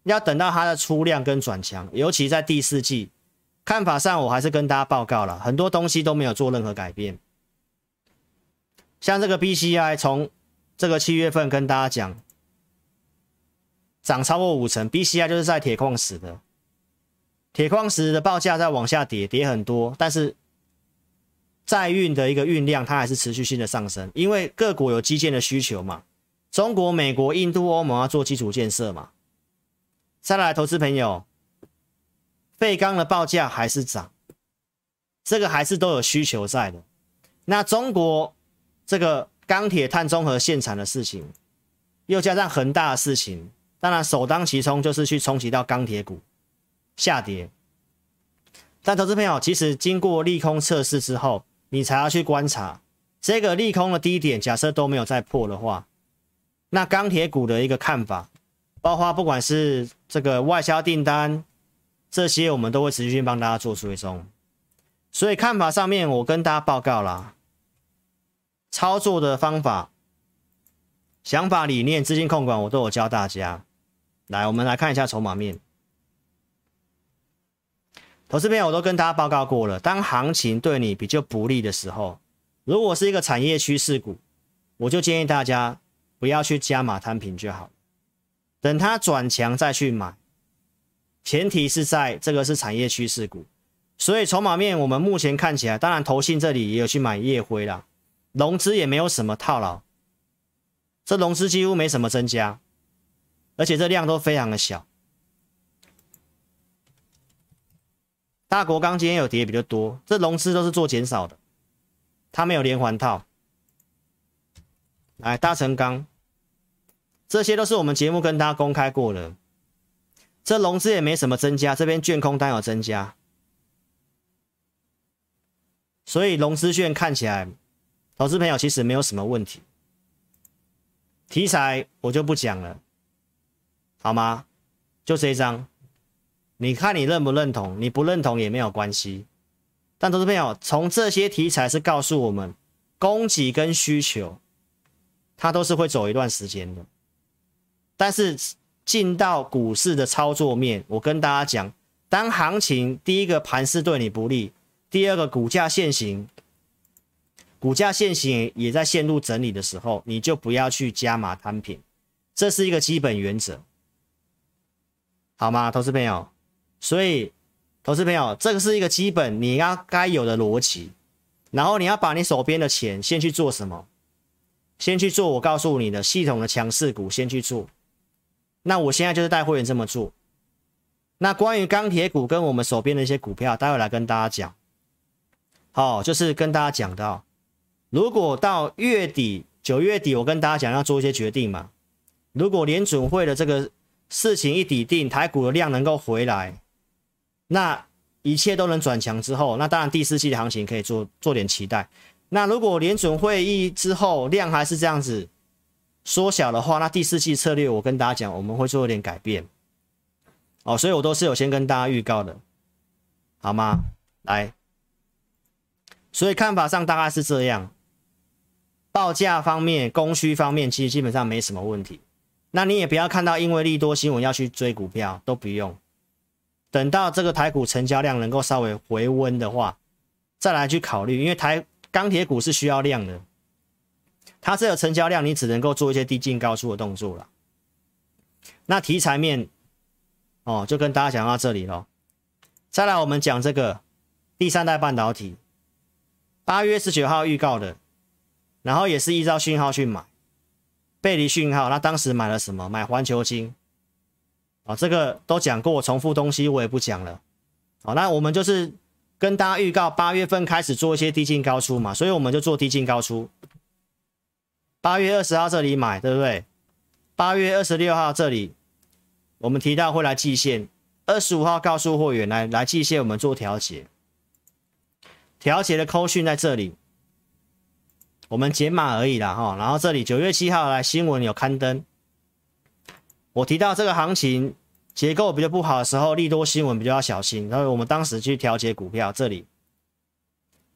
要等到它的出量跟转强，尤其在第四季，看法上我还是跟大家报告了，很多东西都没有做任何改变。像这个 BCI 从这个七月份跟大家讲。涨超过五成，BCI 就是在铁矿石的，铁矿石的报价在往下跌，跌很多，但是在运的一个运量它还是持续性的上升，因为各国有基建的需求嘛，中国、美国、印度、欧盟要做基础建设嘛。再来，投资朋友，废钢的报价还是涨，这个还是都有需求在的。那中国这个钢铁碳中和限产的事情，又加上恒大的事情。当然，首当其冲就是去冲击到钢铁股下跌。但投资朋友，其实经过利空测试之后，你才要去观察这个利空的低点。假设都没有再破的话，那钢铁股的一个看法包括不管是这个外销订单，这些我们都会持续性帮大家做追踪。所以看法上面，我跟大家报告啦，操作的方法、想法、理念、资金控管，我都有教大家。来，我们来看一下筹码面。投资朋友，我都跟大家报告过了，当行情对你比较不利的时候，如果是一个产业趋势股，我就建议大家不要去加码摊平就好，等它转强再去买。前提是在这个是产业趋势股，所以筹码面我们目前看起来，当然投信这里也有去买夜辉啦，融资也没有什么套牢，这融资几乎没什么增加，而且这量都非常的小。大国钢今天有跌比较多，这融资都是做减少的，它没有连环套。来，大成钢，这些都是我们节目跟大家公开过的，这融资也没什么增加，这边券空单有增加，所以融资券看起来，投资朋友其实没有什么问题。题材我就不讲了，好吗？就这一张。你看你认不认同？你不认同也没有关系。但投资朋友，从这些题材是告诉我们，供给跟需求，它都是会走一段时间的。但是进到股市的操作面，我跟大家讲，当行情第一个盘势对你不利，第二个股价现行，股价现行也在陷入整理的时候，你就不要去加码摊平，这是一个基本原则，好吗，投资朋友？所以，投资朋友，这个是一个基本你要该有的逻辑，然后你要把你手边的钱先去做什么？先去做我告诉你的系统的强势股，先去做。那我现在就是带会员这么做。那关于钢铁股跟我们手边的一些股票，待会来跟大家讲。好，就是跟大家讲到，如果到月底九月底，我跟大家讲要做一些决定嘛。如果联准会的这个事情一底定，台股的量能够回来。那一切都能转强之后，那当然第四季的行情可以做做点期待。那如果联准会议之后量还是这样子缩小的话，那第四季策略我跟大家讲，我们会做一点改变。哦，所以我都是有先跟大家预告的，好吗？来，所以看法上大概是这样，报价方面、供需方面其实基本上没什么问题。那你也不要看到因为利多新闻要去追股票，都不用。等到这个台股成交量能够稍微回温的话，再来去考虑，因为台钢铁股是需要量的，它这个成交量你只能够做一些低进高出的动作了。那题材面，哦，就跟大家讲到这里了。再来我们讲这个第三代半导体，八月十九号预告的，然后也是依照讯号去买，背离讯号，那当时买了什么？买环球晶。啊，这个都讲过，重复东西我也不讲了。好，那我们就是跟大家预告，八月份开始做一些低进高出嘛，所以我们就做低进高出。八月二十号这里买，对不对？八月二十六号这里，我们提到会来季线，二十五号告诉会员来来季线，我们做调节。调节的扣讯在这里，我们解码而已啦哈。然后这里九月七号来新闻有刊登。我提到这个行情结构比较不好的时候，利多新闻比较要小心。然后我们当时去调节股票，这里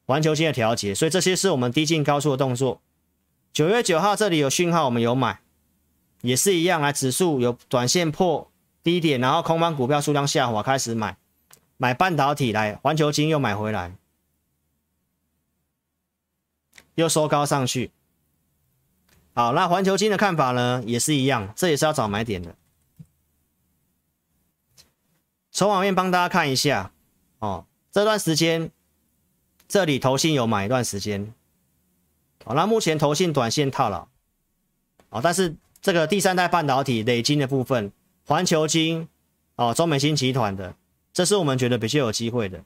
环球晶的调节，所以这些是我们低进高出的动作。九月九号这里有讯号，我们有买，也是一样，来指数有短线破低点，然后空方股票数量下滑，开始买买半导体来，环球金又买回来，又收高上去。好，那环球金的看法呢，也是一样，这也是要找买点的。从网面帮大家看一下哦，这段时间这里投信有买一段时间，好，那目前投信短线套牢，哦，但是这个第三代半导体磊晶的部分，环球晶哦，中美晶集团的，这是我们觉得比较有机会的。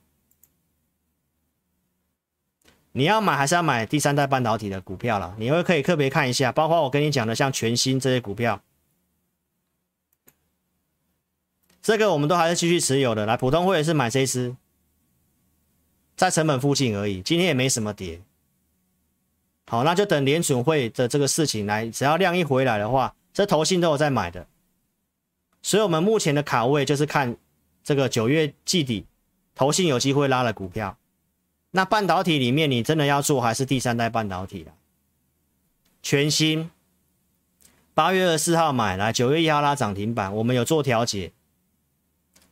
你要买还是要买第三代半导体的股票了？你会可以特别看一下，包括我跟你讲的像全新这些股票，这个我们都还是继续持有的。来，普通会员是买这一支，在成本附近而已，今天也没什么跌。好，那就等联准会的这个事情来，只要量一回来的话，这投信都有在买的。所以我们目前的卡位就是看这个九月季底，投信有机会拉了股票。那半导体里面，你真的要做还是第三代半导体了？全新，八月二十四号买来，九月一号拉涨停板，我们有做调节。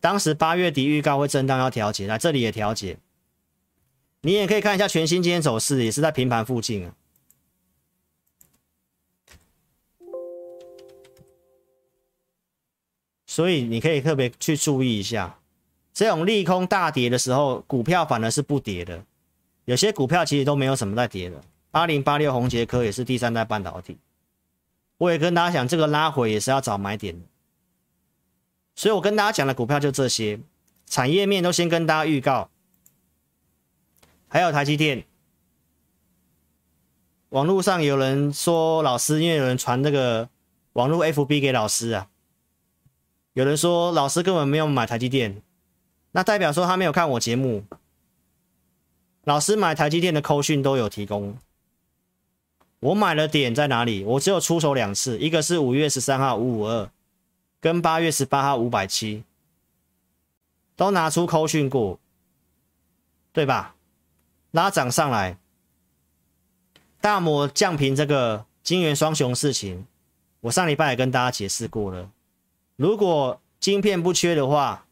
当时八月底预告会震荡要调节，来这里也调节。你也可以看一下全新今天走势，也是在平盘附近啊。所以你可以特别去注意一下，这种利空大跌的时候，股票反而是不跌的。有些股票其实都没有什么在跌的，八零八六宏捷科也是第三代半导体。我也跟大家讲，这个拉回也是要找买点的。所以我跟大家讲的股票就这些，产业面都先跟大家预告。还有台积电，网络上有人说老师，因为有人传那个网络 FB 给老师啊，有人说老师根本没有买台积电，那代表说他没有看我节目。老师买台积电的扣讯都有提供，我买了点在哪里？我只有出手两次，一个是五月十三号五五二，跟八月十八号五百七，都拿出扣讯过，对吧？拉涨上来，大摩降评这个晶圆双雄事情，我上礼拜也跟大家解释过了。如果晶片不缺的话，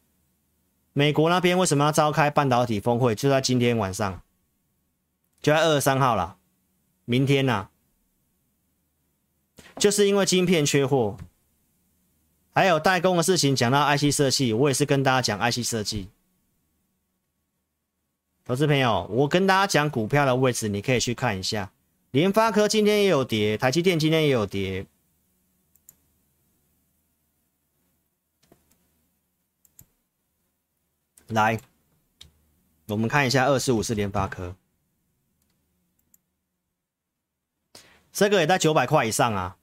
美国那边为什么要召开半导体峰会？就在今天晚上。就在二十三号了，明天呐、啊，就是因为晶片缺货，还有代工的事情。讲到 IC 设计，我也是跟大家讲 IC 设计。投资朋友，我跟大家讲股票的位置，你可以去看一下。联发科今天也有跌，台积电今天也有跌。来，我们看一下二四五四联发科。这个也在九百块以上啊。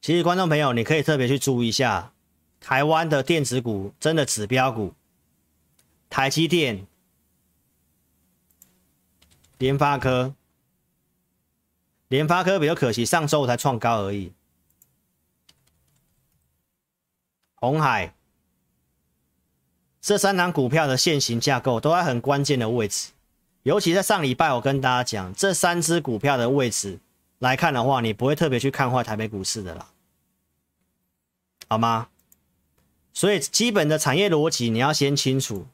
其实，观众朋友，你可以特别去注意一下，台湾的电子股真的指标股，台积电、联发科、联发科比较可惜，上周才创高而已。红海。这三档股票的线型架构都在很关键的位置，尤其在上礼拜，我跟大家讲，这三只股票的位置来看的话，你不会特别去看坏台北股市的啦，好吗？所以基本的产业逻辑你要先清楚。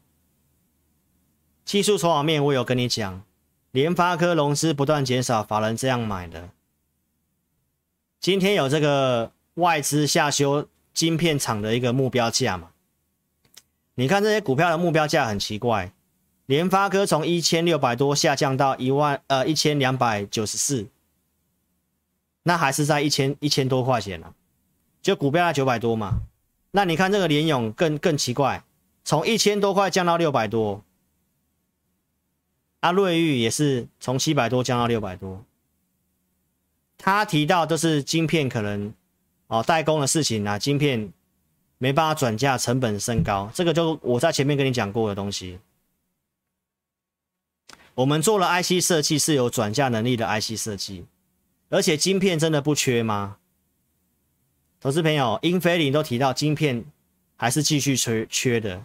技术筹码面我有跟你讲，联发科融资不断减少，法人这样买的。今天有这个外资下修晶片厂的一个目标价嘛？你看这些股票的目标价很奇怪，联发科从一千六百多下降到一万呃一千两百九十四，那还是在一千一千多块钱了，就股票在九百多嘛。那你看这个联咏更更奇怪，从一千多块降到六百多，啊瑞昱也是从七百多降到六百多。他提到都是晶片可能哦代工的事情啊，晶片。没办法转嫁，成本升高，这个就我在前面跟你讲过的东西。我们做了 IC 设计是有转嫁能力的 IC 设计，而且晶片真的不缺吗？投资朋友，英飞凌都提到晶片还是继续缺缺的。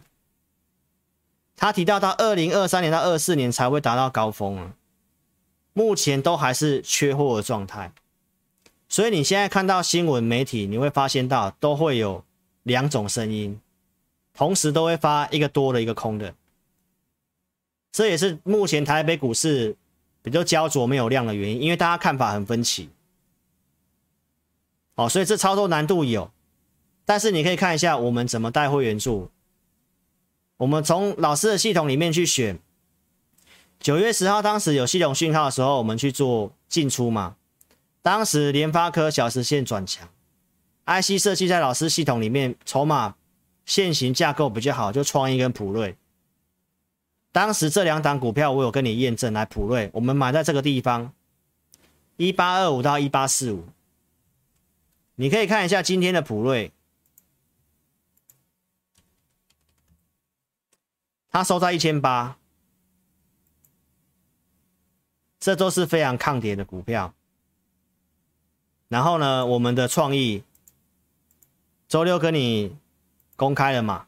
他提到到二零二三年到二四年才会达到高峰啊，目前都还是缺货的状态。所以你现在看到新闻媒体，你会发现到都会有。两种声音，同时都会发一个多的一个空的，这也是目前台北股市比较焦灼没有量的原因，因为大家看法很分歧。哦，所以这操作难度有，但是你可以看一下我们怎么带会员做。我们从老师的系统里面去选，九月十号当时有系统讯号的时候，我们去做进出嘛。当时联发科小时线转强。IC 设计在老师系统里面，筹码线型架构比较好，就创意跟普瑞。当时这两档股票我有跟你验证，来普瑞，我们买在这个地方，一八二五到一八四五。你可以看一下今天的普瑞，它收在一千八，这都是非常抗跌的股票。然后呢，我们的创意周六跟你公开了嘛？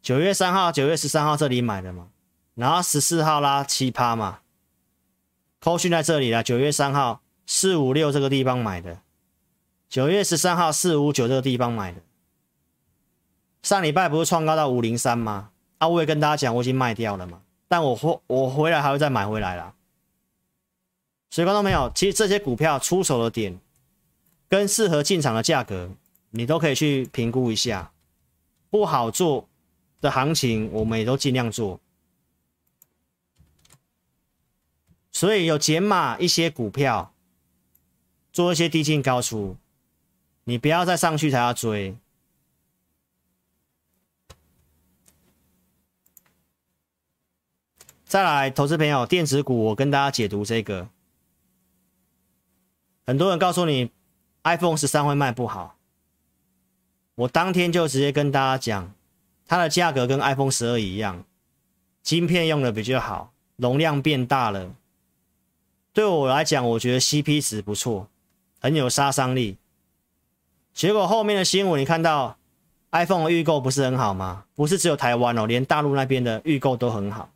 九月三号、九月十三号这里买的嘛，然后十四号拉七趴嘛，扣讯在这里了。九月三号四五六这个地方买的，九月十三号四五九这个地方买的。上礼拜不是创高到五零三吗？啊，我也跟大家讲，我已经卖掉了嘛，但我回我回来还会再买回来啦。所以观众朋友，其实这些股票出手的点跟适合进场的价格，你都可以去评估一下。不好做的行情，我们也都尽量做。所以有减码一些股票，做一些低进高出，你不要再上去才要追。再来，投资朋友，电子股，我跟大家解读这个。很多人告诉你，iPhone 十三会卖不好，我当天就直接跟大家讲，它的价格跟 iPhone 十二一样，晶片用的比较好，容量变大了。对我来讲，我觉得 CP 值不错，很有杀伤力。结果后面的新闻，你看到 iPhone 的预购不是很好吗？不是只有台湾哦，连大陆那边的预购都很好。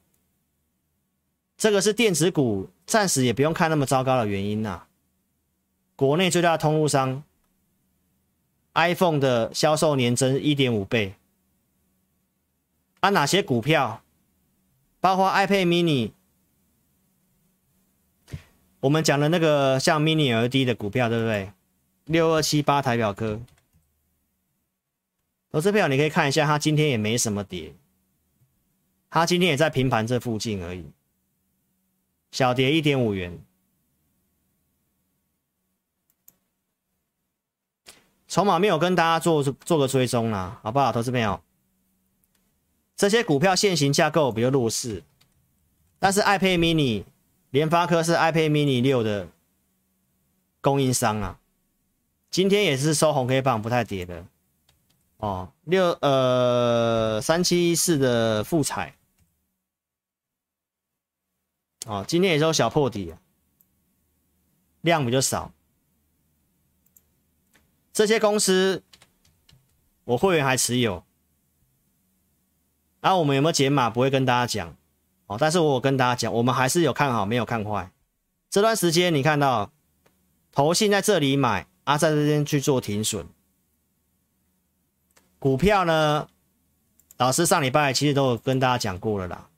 这个是电子股暂时也不用看那么糟糕的原因呐、国内最大的通路商，iPhone 的销售年增一点五倍。啊，哪些股票？包括 iPad mini，我们讲的那个像 mini LED 的股票，对不对？六二七八台表科，投资票你可以看一下，它今天也没什么跌，它今天也在平盘这附近而已。小跌一点五元，筹码没有跟大家做做个追踪啦，好不好？投资朋友，这些股票现行架构比较弱势，但是 iPad mini 联发科是 iPad mini 六的供应商啊，今天也是收红 K 棒，不太跌的哦。六呃三七一四的富彩。哦，今天也是有小破底，量比较少。这些公司我会员还持有，那、啊、我们有没有解码？不会跟大家讲哦。但是我跟大家讲，我们还是有看好，没有看坏。这段时间你看到投信在这里买，啊，在这边去做停损。股票呢，老师上礼拜其实都有跟大家讲过了啦。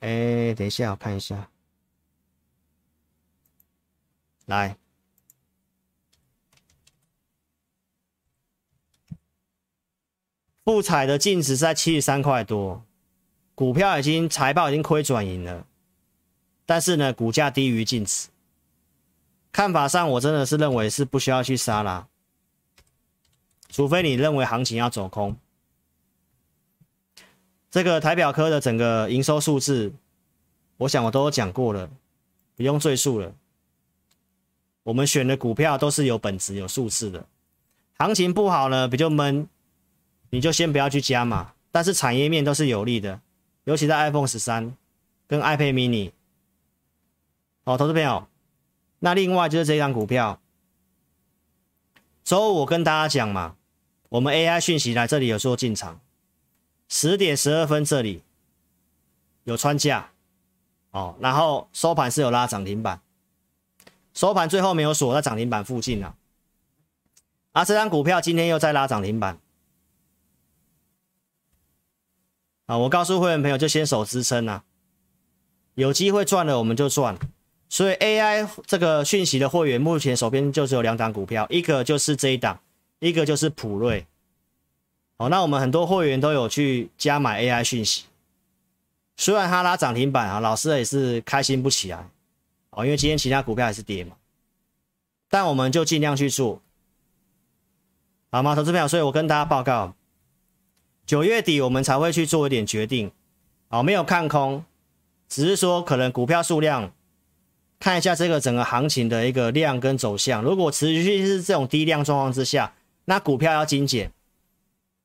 哎，等一下，我看一下。来，富采的净值在七十三块多，股票已经财报已经亏转盈了，但是呢，股价低于净值。看法上，我真的是认为是不需要去杀啦，除非你认为行情要走空。这个台表科的整个营收数字，我想我都讲过了，不用赘述了。我们选的股票都是有本质、有数字的。行情不好呢，比较闷，你就先不要去加嘛。但是产业面都是有利的，尤其在 iPhone 十三跟 iPad mini。好，投资朋友，那另外就是这张股票，周五跟大家讲嘛，我们 AI 讯息来这里有做进场。十点十二分，这里有穿价哦，然后收盘是有拉涨停板，收盘最后没有锁在涨停板附近啊。啊，这张股票今天又在拉涨停板啊！我告诉会员朋友，就先守支撑啊，有机会赚了我们就赚。所以 AI 这个讯息的会员，目前手边就只有两档股票，一个就是这一档，一个就是普瑞。哦，那我们很多会员都有去加买 AI 讯息，虽然它拉涨停板啊，老师也是开心不起来哦，因为今天其他股票还是跌嘛，但我们就尽量去做，好吗，投资朋友？所以我跟大家报告，九月底我们才会去做一点决定，哦，没有看空，只是说可能股票数量看一下这个整个行情的一个量跟走向，如果持续是这种低量状况之下，那股票要精简。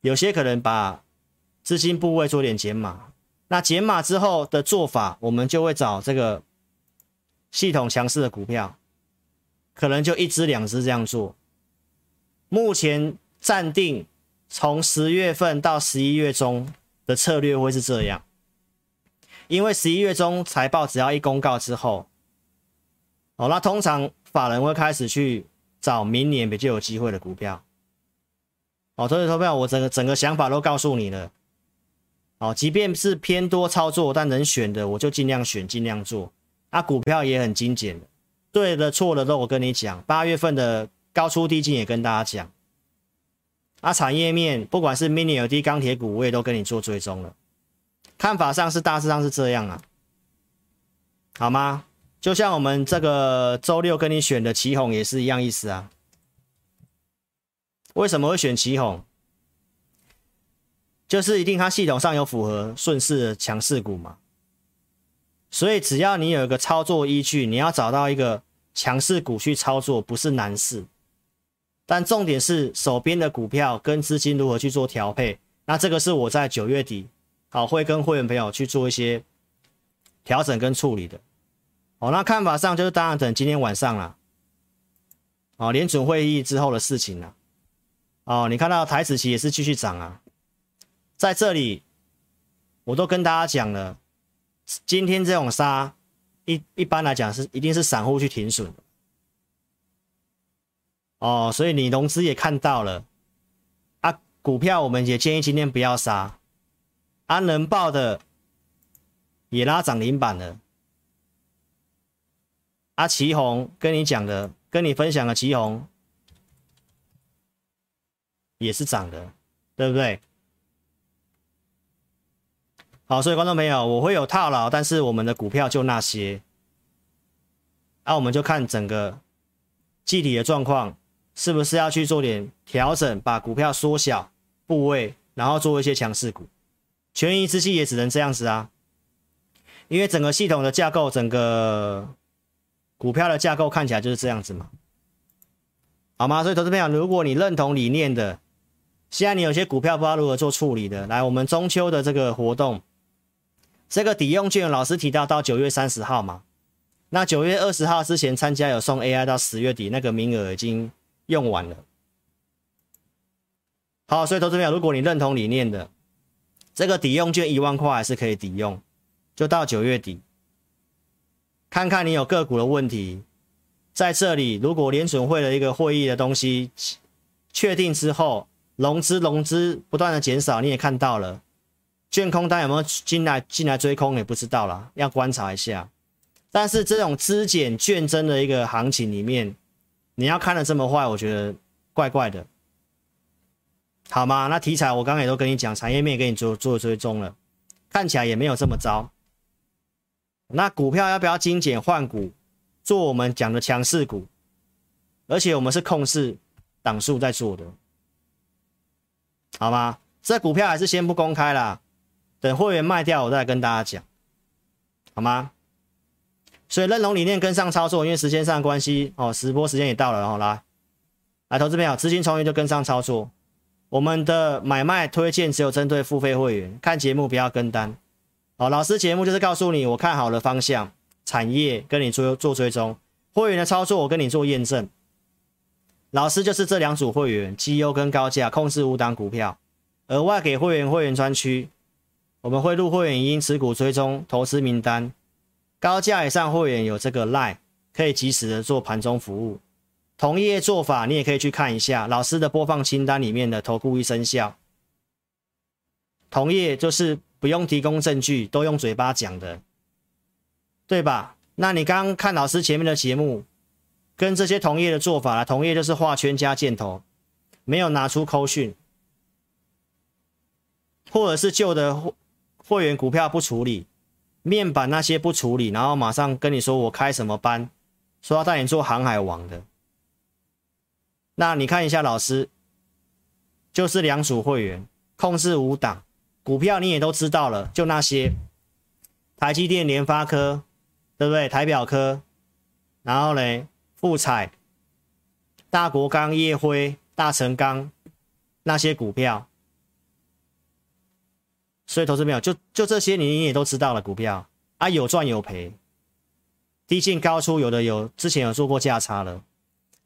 有些可能把资金部位做点减码，那减码之后的做法，我们就会找这个系统强势的股票，可能就一只两只这样做。目前暂定从十月份到十一月中的策略会是这样，因为十一月中财报只要一公告之后，哦，那通常法人会开始去找明年比较有机会的股票。哦，所以投票我整个整个想法都告诉你了。哦，即便是偏多操作，但能选的我就尽量选，尽量做。啊，股票也很精简，对的错的都我跟你讲。八月份的高出低进也跟大家讲。啊，产业面不管是 Mini LED 钢铁股，我也都跟你做追踪了。看法上是大致上是这样啊，好吗？就像我们这个周六跟你选的奇鋐也是一样意思啊。为什么会选奇鋐？就是一定它系统上有符合顺势强势股嘛。所以只要你有一个操作依据，你要找到一个强势股去操作不是难事。但重点是手边的股票跟资金如何去做调配。那这个是我在九月底好会跟会员朋友去做一些调整跟处理的。哦，那看法上就是当然等今天晚上了。哦，联准会议之后的事情了。哦，你看到台指期也是继续涨啊。在这里我都跟大家讲了。今天这种杀，一一般来讲是一定是散户去停损。哦，所以你融资也看到了。啊，股票我们也建议今天不要杀，啊，能报的也拉涨停板了，啊，奇红跟你讲的，跟你分享的奇红也是涨的，对不对？好，所以观众朋友，我会有套牢，但是我们的股票就那些，那、啊、我们就看整个具体的状况，是不是要去做点调整，把股票缩小部位，然后做一些强势股。权宜之计也只能这样子啊，因为整个系统的架构，整个股票的架构看起来就是这样子嘛，好吗？所以投资朋友，如果你认同理念的，现在你有些股票不知道如何做处理的，来，我们中秋的这个活动。这个抵用券，老师提到到九月三十号嘛，那九月二十号之前参加有送 AI 到十月底，那个名额已经用完了。好，所以投资朋友，如果你认同理念的，这个抵用券一万块还是可以抵用，就到九月底，看看你有个股的问题，在这里，如果联准会的一个会议的东西确定之后，融资融资不断的减少，你也看到了。券空单有没有进来进来追空也不知道啦，要观察一下。但是这种资减券增的一个行情里面，你要看的这么坏，我觉得怪怪的，好吗？那题材我刚刚也都跟你讲，产业面给你做做追踪了，看起来也没有这么糟。那股票要不要精简换股，做我们讲的强势股？而且我们是控制档数在做的，好吗？这股票还是先不公开啦。等会员卖掉，我再跟大家讲，好吗？所以认同理念跟上操作，因为时间上的关系哦，直播时间也到了，然后来来投资朋友，资金充裕就跟上操作。我们的买卖推荐只有针对付费会员，看节目不要跟单。好，老师节目就是告诉你我看好的方向、产业，跟你做做追踪。会员的操作我跟你做验证。老师就是这两组会员，绩优跟高价，控制五档股票，额外给会员会员专区。我们会录会员因持股追踪投资名单，高价以上会员有这个 line 可以及时的做盘中服务。同业做法你也可以去看一下老师的播放清单里面的投顾一生效。同业就是不用提供证据，都用嘴巴讲的，对吧？那你刚刚看老师前面的节目，跟这些同业的做法，同业就是画圈加箭头，没有拿出扣讯，或者是旧的。会员股票不处理，面板那些不处理，然后马上跟你说我开什么班，说要带你做航海王的。那你看一下老师，就是两组会员控制五档股票，你也都知道了，就那些台积电、联发科，对不对？台表科，然后呢，富彩、大国钢、烨辉、大成钢那些股票。所以投资朋友，就就这些，你也都知道了。股票啊，有赚有赔，低进高出，有的有之前有做过价差了。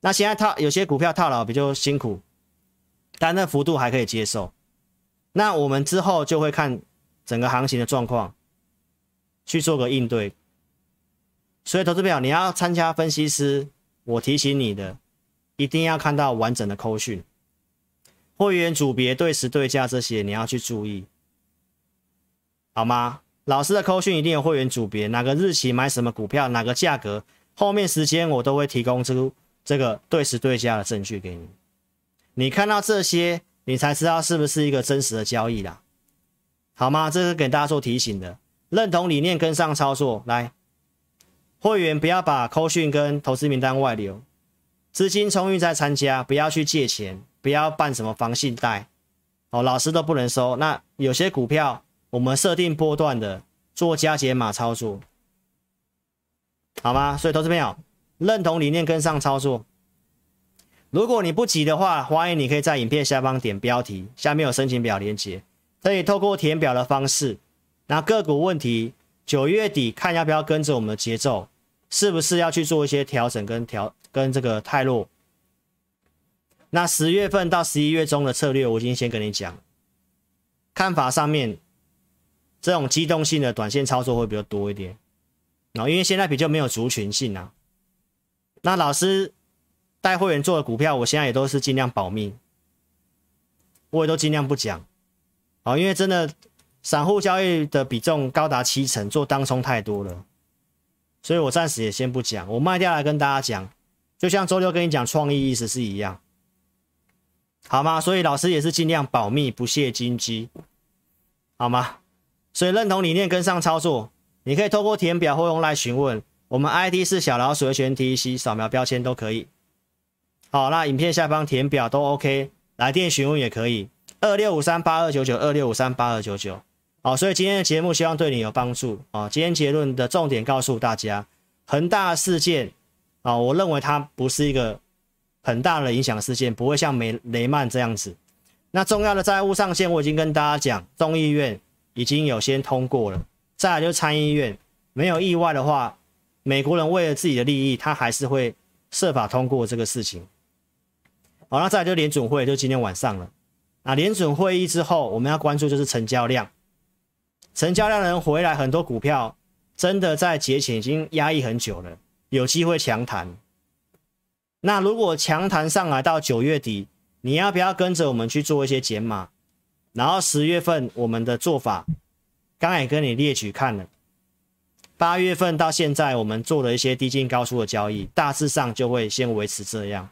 那现在套有些股票套牢比较辛苦，但那幅度还可以接受。那我们之后就会看整个行情的状况，去做个应对。所以，投资表你要参加分析师，我提醒你的，一定要看到完整的扣讯，会员组别、对时对价这些你要去注意，好吗？老师的扣讯一定有会员组别，哪个日期买什么股票，哪个价格，后面时间我都会提供出这个对时对价的证据给你。你看到这些，你才知道是不是一个真实的交易啦，好吗？这是给大家做提醒的，认同理念跟上操作，来，会员不要把扣讯跟投资名单外流，资金充裕再参加，不要去借钱，不要办什么房信贷，哦，老师都不能收。那有些股票我们设定波段的，做加减码操作，好吗？所以投资朋友认同理念跟上操作。如果你不急的话，欢迎你可以在影片下方点标题，下面有申请表连接，可以透过填表的方式。那个股问题，九月底看要不要跟着我们的节奏，是不是要去做一些调整跟调跟这个太弱？那十月份到十一月中的策略，我已经先跟你讲，看法上面，这种机动性的短线操作会比较多一点。然后因为现在比较没有族群性啊，那老师。带会员做的股票，我现在也都是尽量保密，我也都尽量不讲，好，因为真的散户交易的比重高达七成，做当冲太多了，所以我暂时也先不讲，我卖掉来跟大家讲，就像周六跟你讲创意意思是一样，好吗？所以老师也是尽量保密，不泄金机，好吗？所以认同理念跟上操作，你可以透过填表或用来询问，我们 ID 是小老鼠的全 T C，扫描标签都可以。好，那影片下方填表都 OK，来电询问也可以，二六五三八二九九，二六五三八二九九。好，所以今天的节目希望对你有帮助啊。今天结论的重点告诉大家，恒大事件啊，我认为它不是一个很大的影响事件，不会像美雷曼这样子。那重要的债务上限我已经跟大家讲，众议院已经有先通过了，再来就是参议院，没有意外的话，美国人为了自己的利益，他还是会设法通过这个事情。好，那再来就联准会，就今天晚上了。那联准会议之后，我们要关注就是成交量，成交量能回来，很多股票真的在节前已经压抑很久了，有机会强弹。那如果强弹上来到九月底，你要不要跟着我们去做一些减码？然后十月份我们的做法，刚才也跟你列举看了，八月份到现在我们做了一些低进高出的交易，大致上就会先维持这样。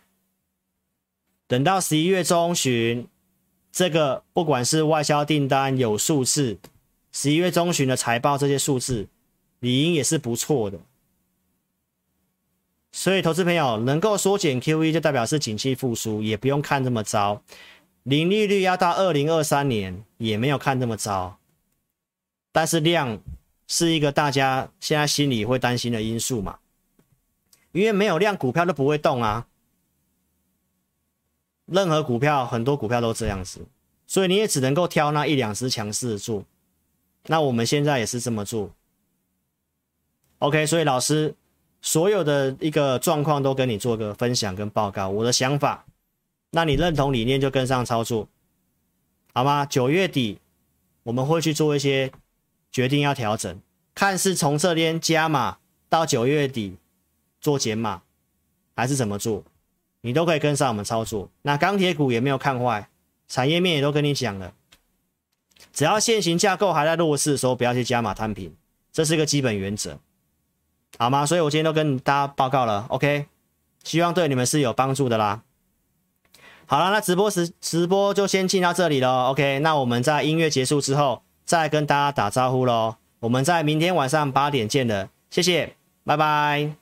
等到十一月中旬，这个不管是外销订单有数字，十一月中旬的财报这些数字，理应也是不错的。所以，投资朋友能够缩减 QE，就代表是景气复苏，也不用看这么糟。零利率要到二零二三年，也没有看那么糟。但是量是一个大家现在心里会担心的因素嘛？因为没有量，股票都不会动啊。任何股票，很多股票都这样子，所以你也只能够挑那一两只强势的做。那我们现在也是这么做。OK，所以老师所有的一个状况都跟你做个分享跟报告，我的想法。那你认同理念就跟上操作，好吗？九月底我们会去做一些决定，要调整，看是从这边加码到九月底做减码，还是怎么做？你都可以跟上我们操作，那钢铁股也没有看坏，产业面也都跟你讲了，只要现行架构还在弱势的时候，不要去加码摊平，这是一个基本原则，好吗？所以我今天都跟大家报告了，OK，希望对你们是有帮助的啦。好了，那直播时直播就先进到这里了，OK，那我们在音乐结束之后再跟大家打招呼喽，我们在明天晚上八点见了，谢谢，拜拜。